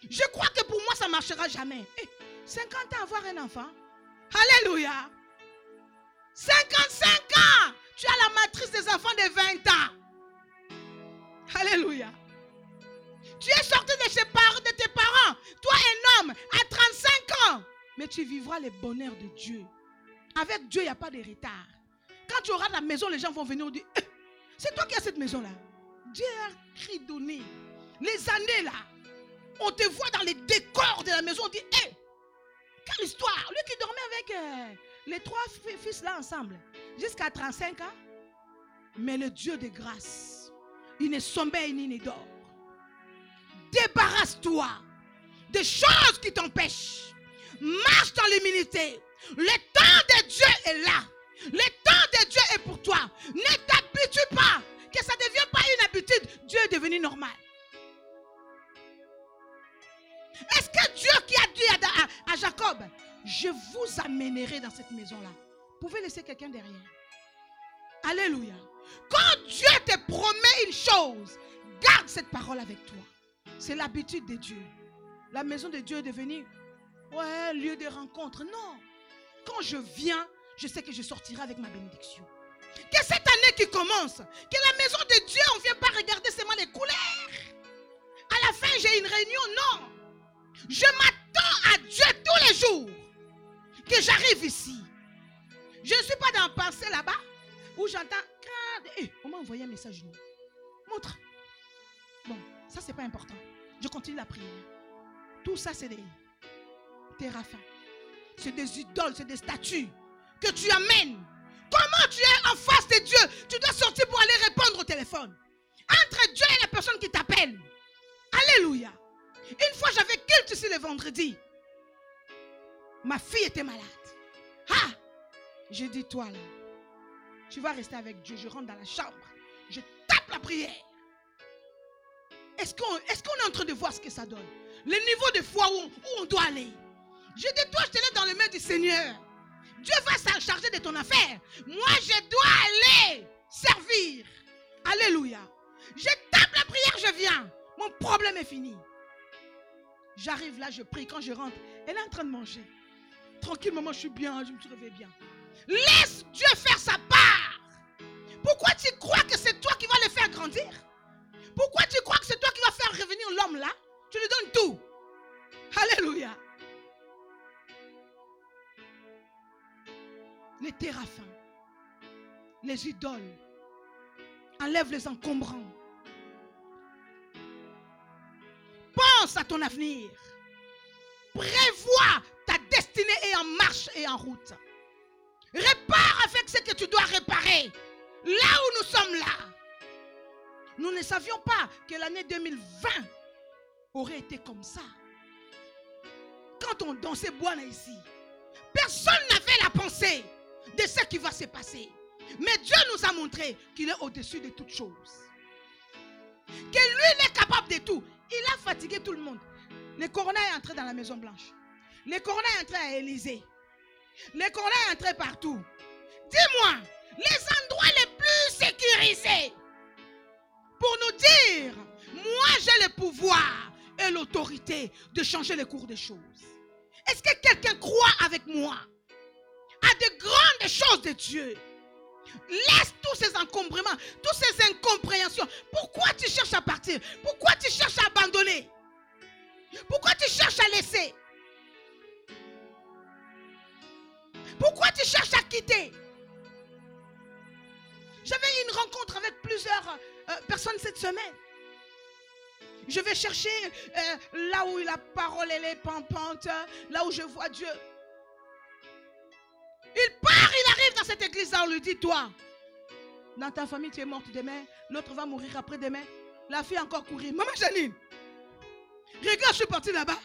Je crois que pour moi, ça ne marchera jamais. 50 eh, ans avoir un enfant. Alléluia. 55 ans. Tu as la matrice des enfants de 20 ans. Alléluia. Tu es sorti de, chez tes parents. Toi, un homme, à 35 ans. Mais tu vivras les bonheurs de Dieu. Avec Dieu, il n'y a pas de retard. Quand tu auras la maison, les gens vont venir dire eh, C'est toi qui as cette maison-là. Dieu a cri donné. Les années là, on te voit dans les décors de la maison, on dit Hé, quelle histoire Lui qui dormait avec euh, les trois fils là ensemble, jusqu'à 35 ans. Mais le Dieu de grâce, il ne sommeille ni ne dort. Débarrasse-toi des choses qui t'empêchent. Marche dans l'humilité. Le temps de Dieu est là. Le temps de Dieu est pour toi. Ne t'habitue pas. Que ça ne devienne pas une habitude. Dieu est devenu normal. Est-ce que Dieu qui a dit à, Jacob, je vous amènerai dans cette maison-là? Pouvez laisser quelqu'un derrière. Alléluia. Quand Dieu te promet une chose, garde cette parole avec toi. C'est l'habitude de Dieu. La maison de Dieu est devenue ouais, lieu de rencontre. Non. Quand je viens, je sais que je sortirai avec ma bénédiction. Que cette année qui commence, que la maison de Dieu, on ne vient pas regarder seulement les couleurs. À la fin, j'ai une réunion. Non. Je m'attends à Dieu tous les jours que j'arrive ici. Je ne suis pas dans pensée là-bas où j'entends. Hey, on m'a envoyé un message. Montre. Bon, ça, c'est pas important. Je continue la prière. Tout ça, c'est des terraphins. C'est des idoles, c'est des statues que tu amènes. Comment tu es en face de Dieu? Tu dois sortir pour aller répondre au téléphone. Entre Dieu et la personne qui t'appelle. Alléluia. Une fois, j'avais culte ici le vendredi. Ma fille était malade. Ah J'ai dit, toi là, tu vas rester avec Dieu. Je rentre dans la chambre. Je tape la prière. Est-ce qu'on est, en train de voir ce que ça donne? Le niveau de foi où, on doit aller. Je dis, toi, je te laisse dans les mains du Seigneur. Dieu va s'en charger de ton affaire. Moi, je dois aller servir. Alléluia. Je tape la prière, je viens. Mon problème est fini. J'arrive là, je prie. Quand je rentre, elle est en train de manger. Tranquillement, je suis bien, je me suis réveillé bien. Laisse Dieu faire sa part. Tu crois que c'est toi qui vas le faire grandir? Pourquoi tu crois que c'est toi qui vas faire revenir l'homme là? Tu lui donnes tout. Alléluia. Les terraphins, les idoles, enlève les encombrants. Pense à ton avenir. Prévois ta destinée est en marche et en route. Répare avec ce que tu. Là où nous sommes là. Nous ne savions pas que l'année 2020 aurait été comme ça. Quand on dansait là ici, personne n'avait la pensée de ce qui va se passer. Mais Dieu nous a montré qu'il est au-dessus de toutes choses. Que lui est capable de tout. Il a fatigué tout le monde. Le corona est entré dans la Maison Blanche. Le corona est entré à Élysée. Le corona est entré partout. Dis-moi, les endroits les pour nous dire, moi j'ai le pouvoir et l'autorité de changer le cours des choses. Est-ce que quelqu'un croit avec moi à de grandes choses de Dieu? Laisse tous ces encombrements, toutes ces incompréhensions. Pourquoi tu cherches à partir? Pourquoi tu cherches à abandonner? Pourquoi tu cherches à laisser? Pourquoi tu cherches à quitter? J'avais une rencontre avec plusieurs euh, personnes cette semaine. Je vais chercher euh, là où la parole est pampante, là où je vois Dieu. Il part, il arrive dans cette église-là, on lui dit, toi, Dans ta famille, tu es morte demain. L'autre va mourir après-demain. La fille a encore courir. Maman Janine, regarde, je suis partie là-bas.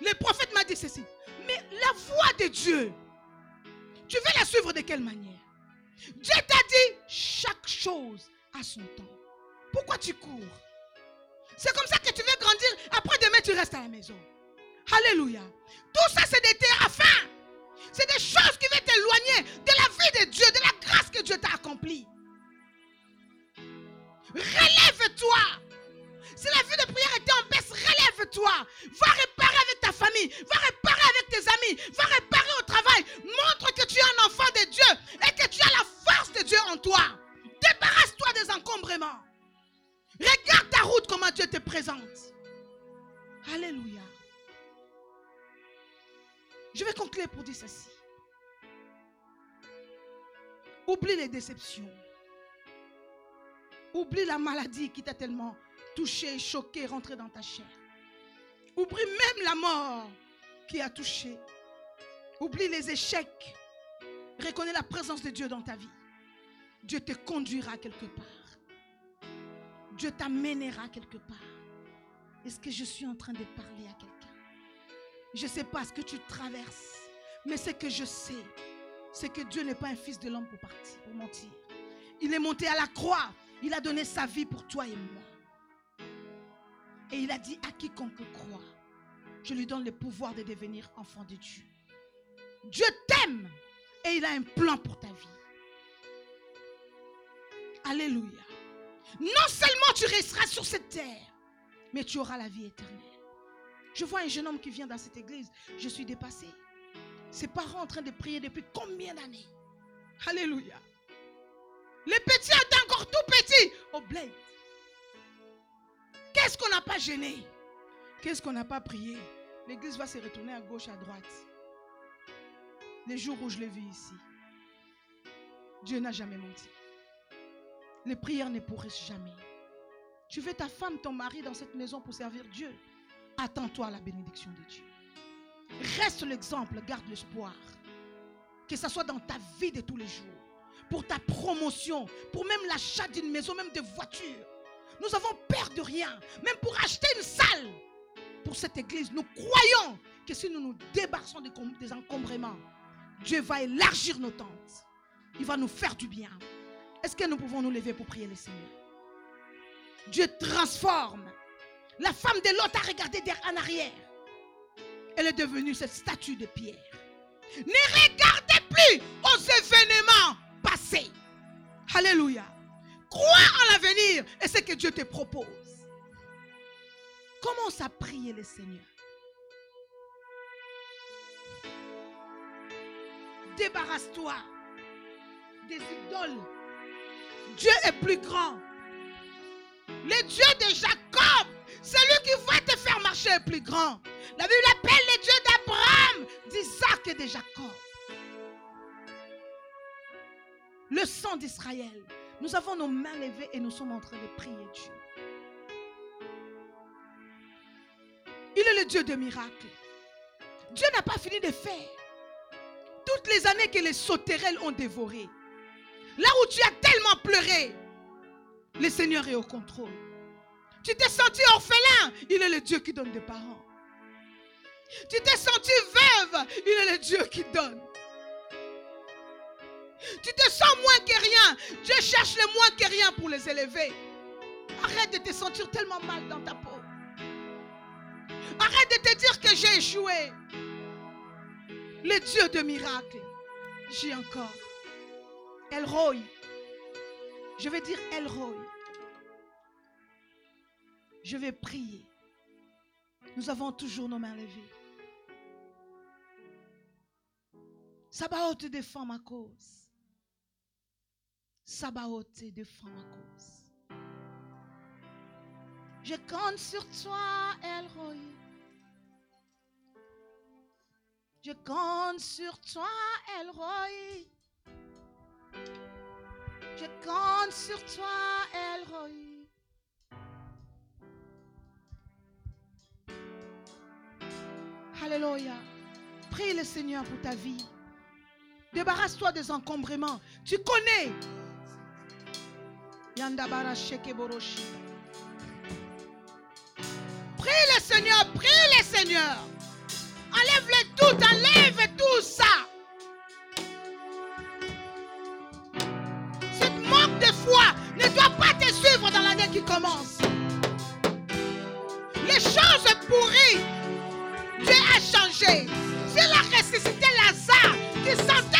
Le prophète m'a dit ceci. Mais la voix de Dieu, tu veux la suivre de quelle manière? Dieu t'a dit chaque chose a son temps. Pourquoi tu cours? C'est comme ça que tu veux grandir. Après demain, tu restes à la maison. Alléluia. Tout ça, c'est des fin. C'est des choses qui vont t'éloigner de la vie de Dieu, de la grâce que Dieu t'a accomplie. Relève-toi. Si la vie de prière était en baisse, relève-toi. Va réparer avec ta famille. Va réparer avec tes amis. Va réparer au travail. Montre que tu es un enfant de Dieu et que tu as la force de Dieu en toi. Débarrasse-toi des encombrements. Regarde ta route, comment Dieu te présente. Alléluia. Je vais conclure pour dire ceci. Oublie les déceptions. Oublie la maladie qui t'a tellement touché, choqué, rentré dans ta chair. Oublie même la mort qui a touché. Oublie les échecs. Reconnais la présence de Dieu dans ta vie. Dieu te conduira quelque part. Dieu t'amènera quelque part. Est-ce que je suis en train de parler à quelqu'un? Je ne sais pas ce que tu traverses, mais ce que je sais, c'est que Dieu n'est pas un fils de l'homme pour partir, pour mentir. Il est monté à la croix. Il a donné sa vie pour toi et moi. Et il a dit à quiconque croit, je lui donne le pouvoir de devenir enfant de Dieu. Dieu t'aime et il a un plan pour ta vie. Alléluia. Non seulement tu resteras sur cette terre, mais tu auras la vie éternelle. Je vois un jeune homme qui vient dans cette église. Je suis dépassé. Ses parents en train de prier depuis combien d'années? Alléluia. Les petits étaient encore tout petits au bled. Qu'est-ce qu'on n'a pas gêné? Qu'est-ce qu'on n'a pas prié? L'église va se retourner à gauche, à droite. Les jours où je l'ai vu ici, Dieu n'a jamais menti. Les prières ne pourrissent jamais. Tu veux ta femme, ton mari dans cette maison pour servir Dieu? Attends-toi à la bénédiction de Dieu. Reste l'exemple, garde l'espoir. Que ce soit dans ta vie de tous les jours, pour ta promotion, pour même l'achat d'une maison, même de voitures. Nous avons peur de rien, même pour acheter une salle pour cette église. Nous croyons que si nous nous débarrassons des encombrements, Dieu va élargir nos tentes. Il va nous faire du bien. Est-ce que nous pouvons nous lever pour prier le Seigneur? Dieu transforme. La femme de l'autre a regardé en arrière. Elle est devenue cette statue de pierre. Ne regardez plus aux événements passés. Alléluia. Crois en l'avenir et ce que Dieu te propose. Commence à prier le Seigneur. Débarrasse-toi des idoles. Dieu est plus grand. Le Dieu de Jacob, celui qui va te faire marcher est plus grand. La Bible appelle le Dieu d'Abraham, d'Isaac et de Jacob. Le sang d'Israël. Nous avons nos mains levées et nous sommes en train de prier Dieu. Il est le Dieu de miracles. Dieu n'a pas fini de faire. Toutes les années que les sauterelles ont dévoré. Là où tu as tellement pleuré, le Seigneur est au contrôle. Tu t'es senti orphelin, il est le Dieu qui donne des parents. Tu t'es senti veuve, il est le Dieu qui donne. Tu te sens moins que rien, Dieu cherche le moins que rien pour les élever. Arrête de te sentir tellement mal dans ta peau. Arrête de te dire que j'ai échoué. Le Dieu de miracles. J'ai encore. Elroy. Je vais dire Elroy. Je vais prier. Nous avons toujours nos mains levées. Sabaoth défend ma cause. Défend ma cause. Je compte sur toi, Elroy. Je compte sur toi, Elroy. Je compte sur toi, Elroy. Alléluia. Prie le Seigneur pour ta vie. Débarrasse-toi des encombrements. Tu connais. Prie le Seigneur, prie le Seigneur. Enlève-le tout, enlève tout ça. Cette manque de foi ne doit pas te suivre dans l'année qui commence. Les choses pourries, Dieu a changé. C'est la ressuscité Lazare qui sent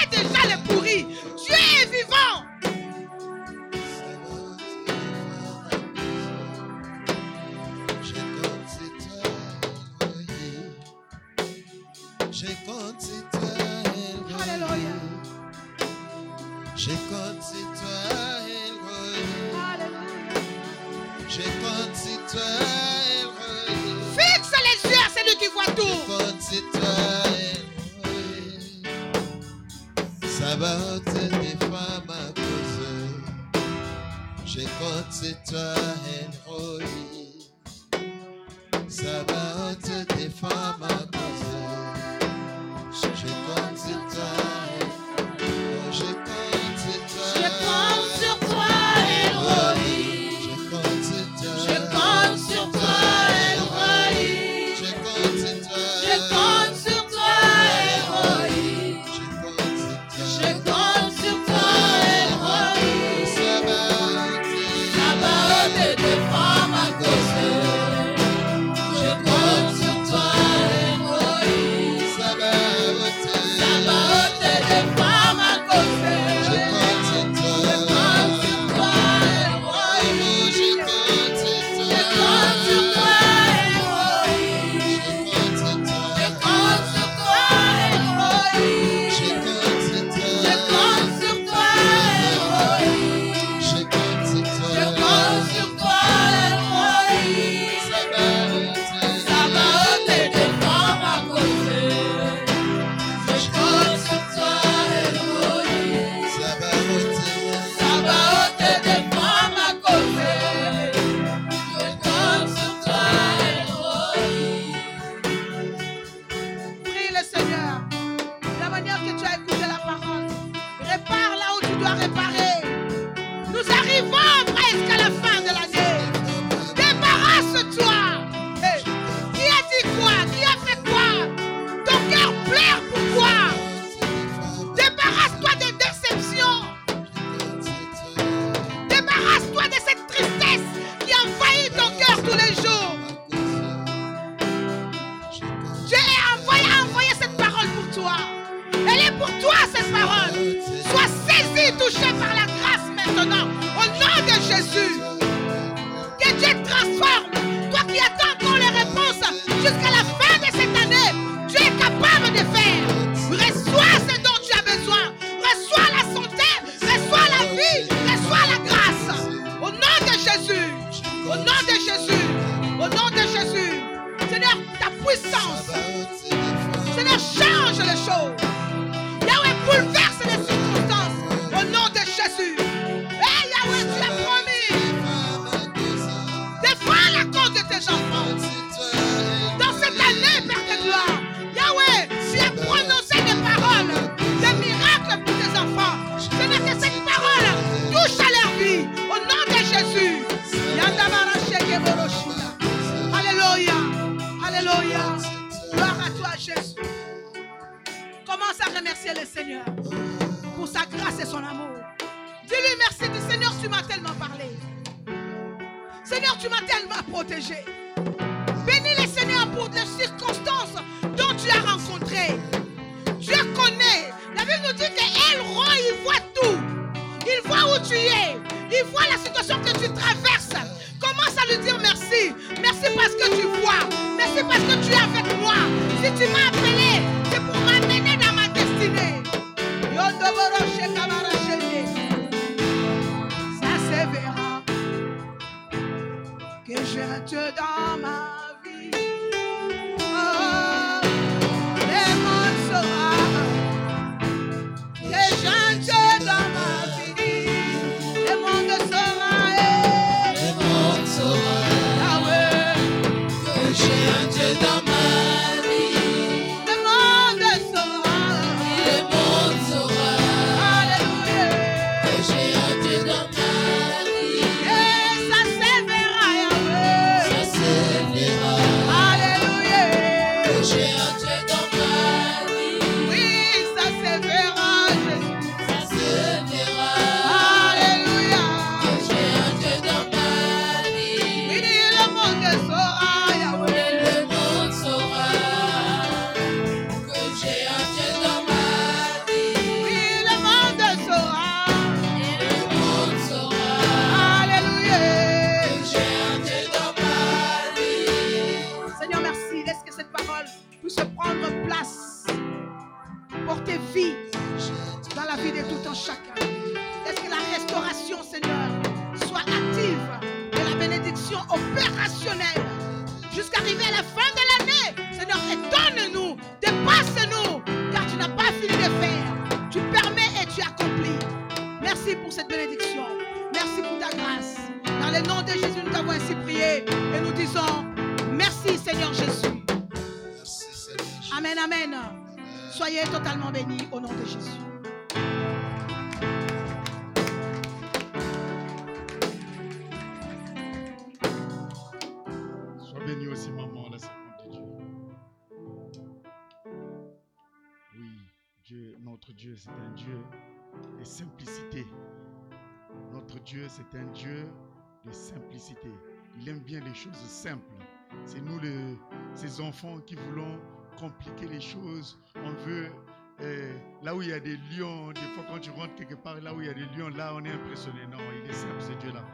C'est un Dieu de simplicité. Il aime bien les choses simples. C'est nous, les, ces enfants, qui voulons compliquer les choses. On veut, euh, là où il y a des lions, des fois quand tu rentres quelque part, là où il y a des lions, là on est impressionné. Non, il est simple, ce Dieu-là.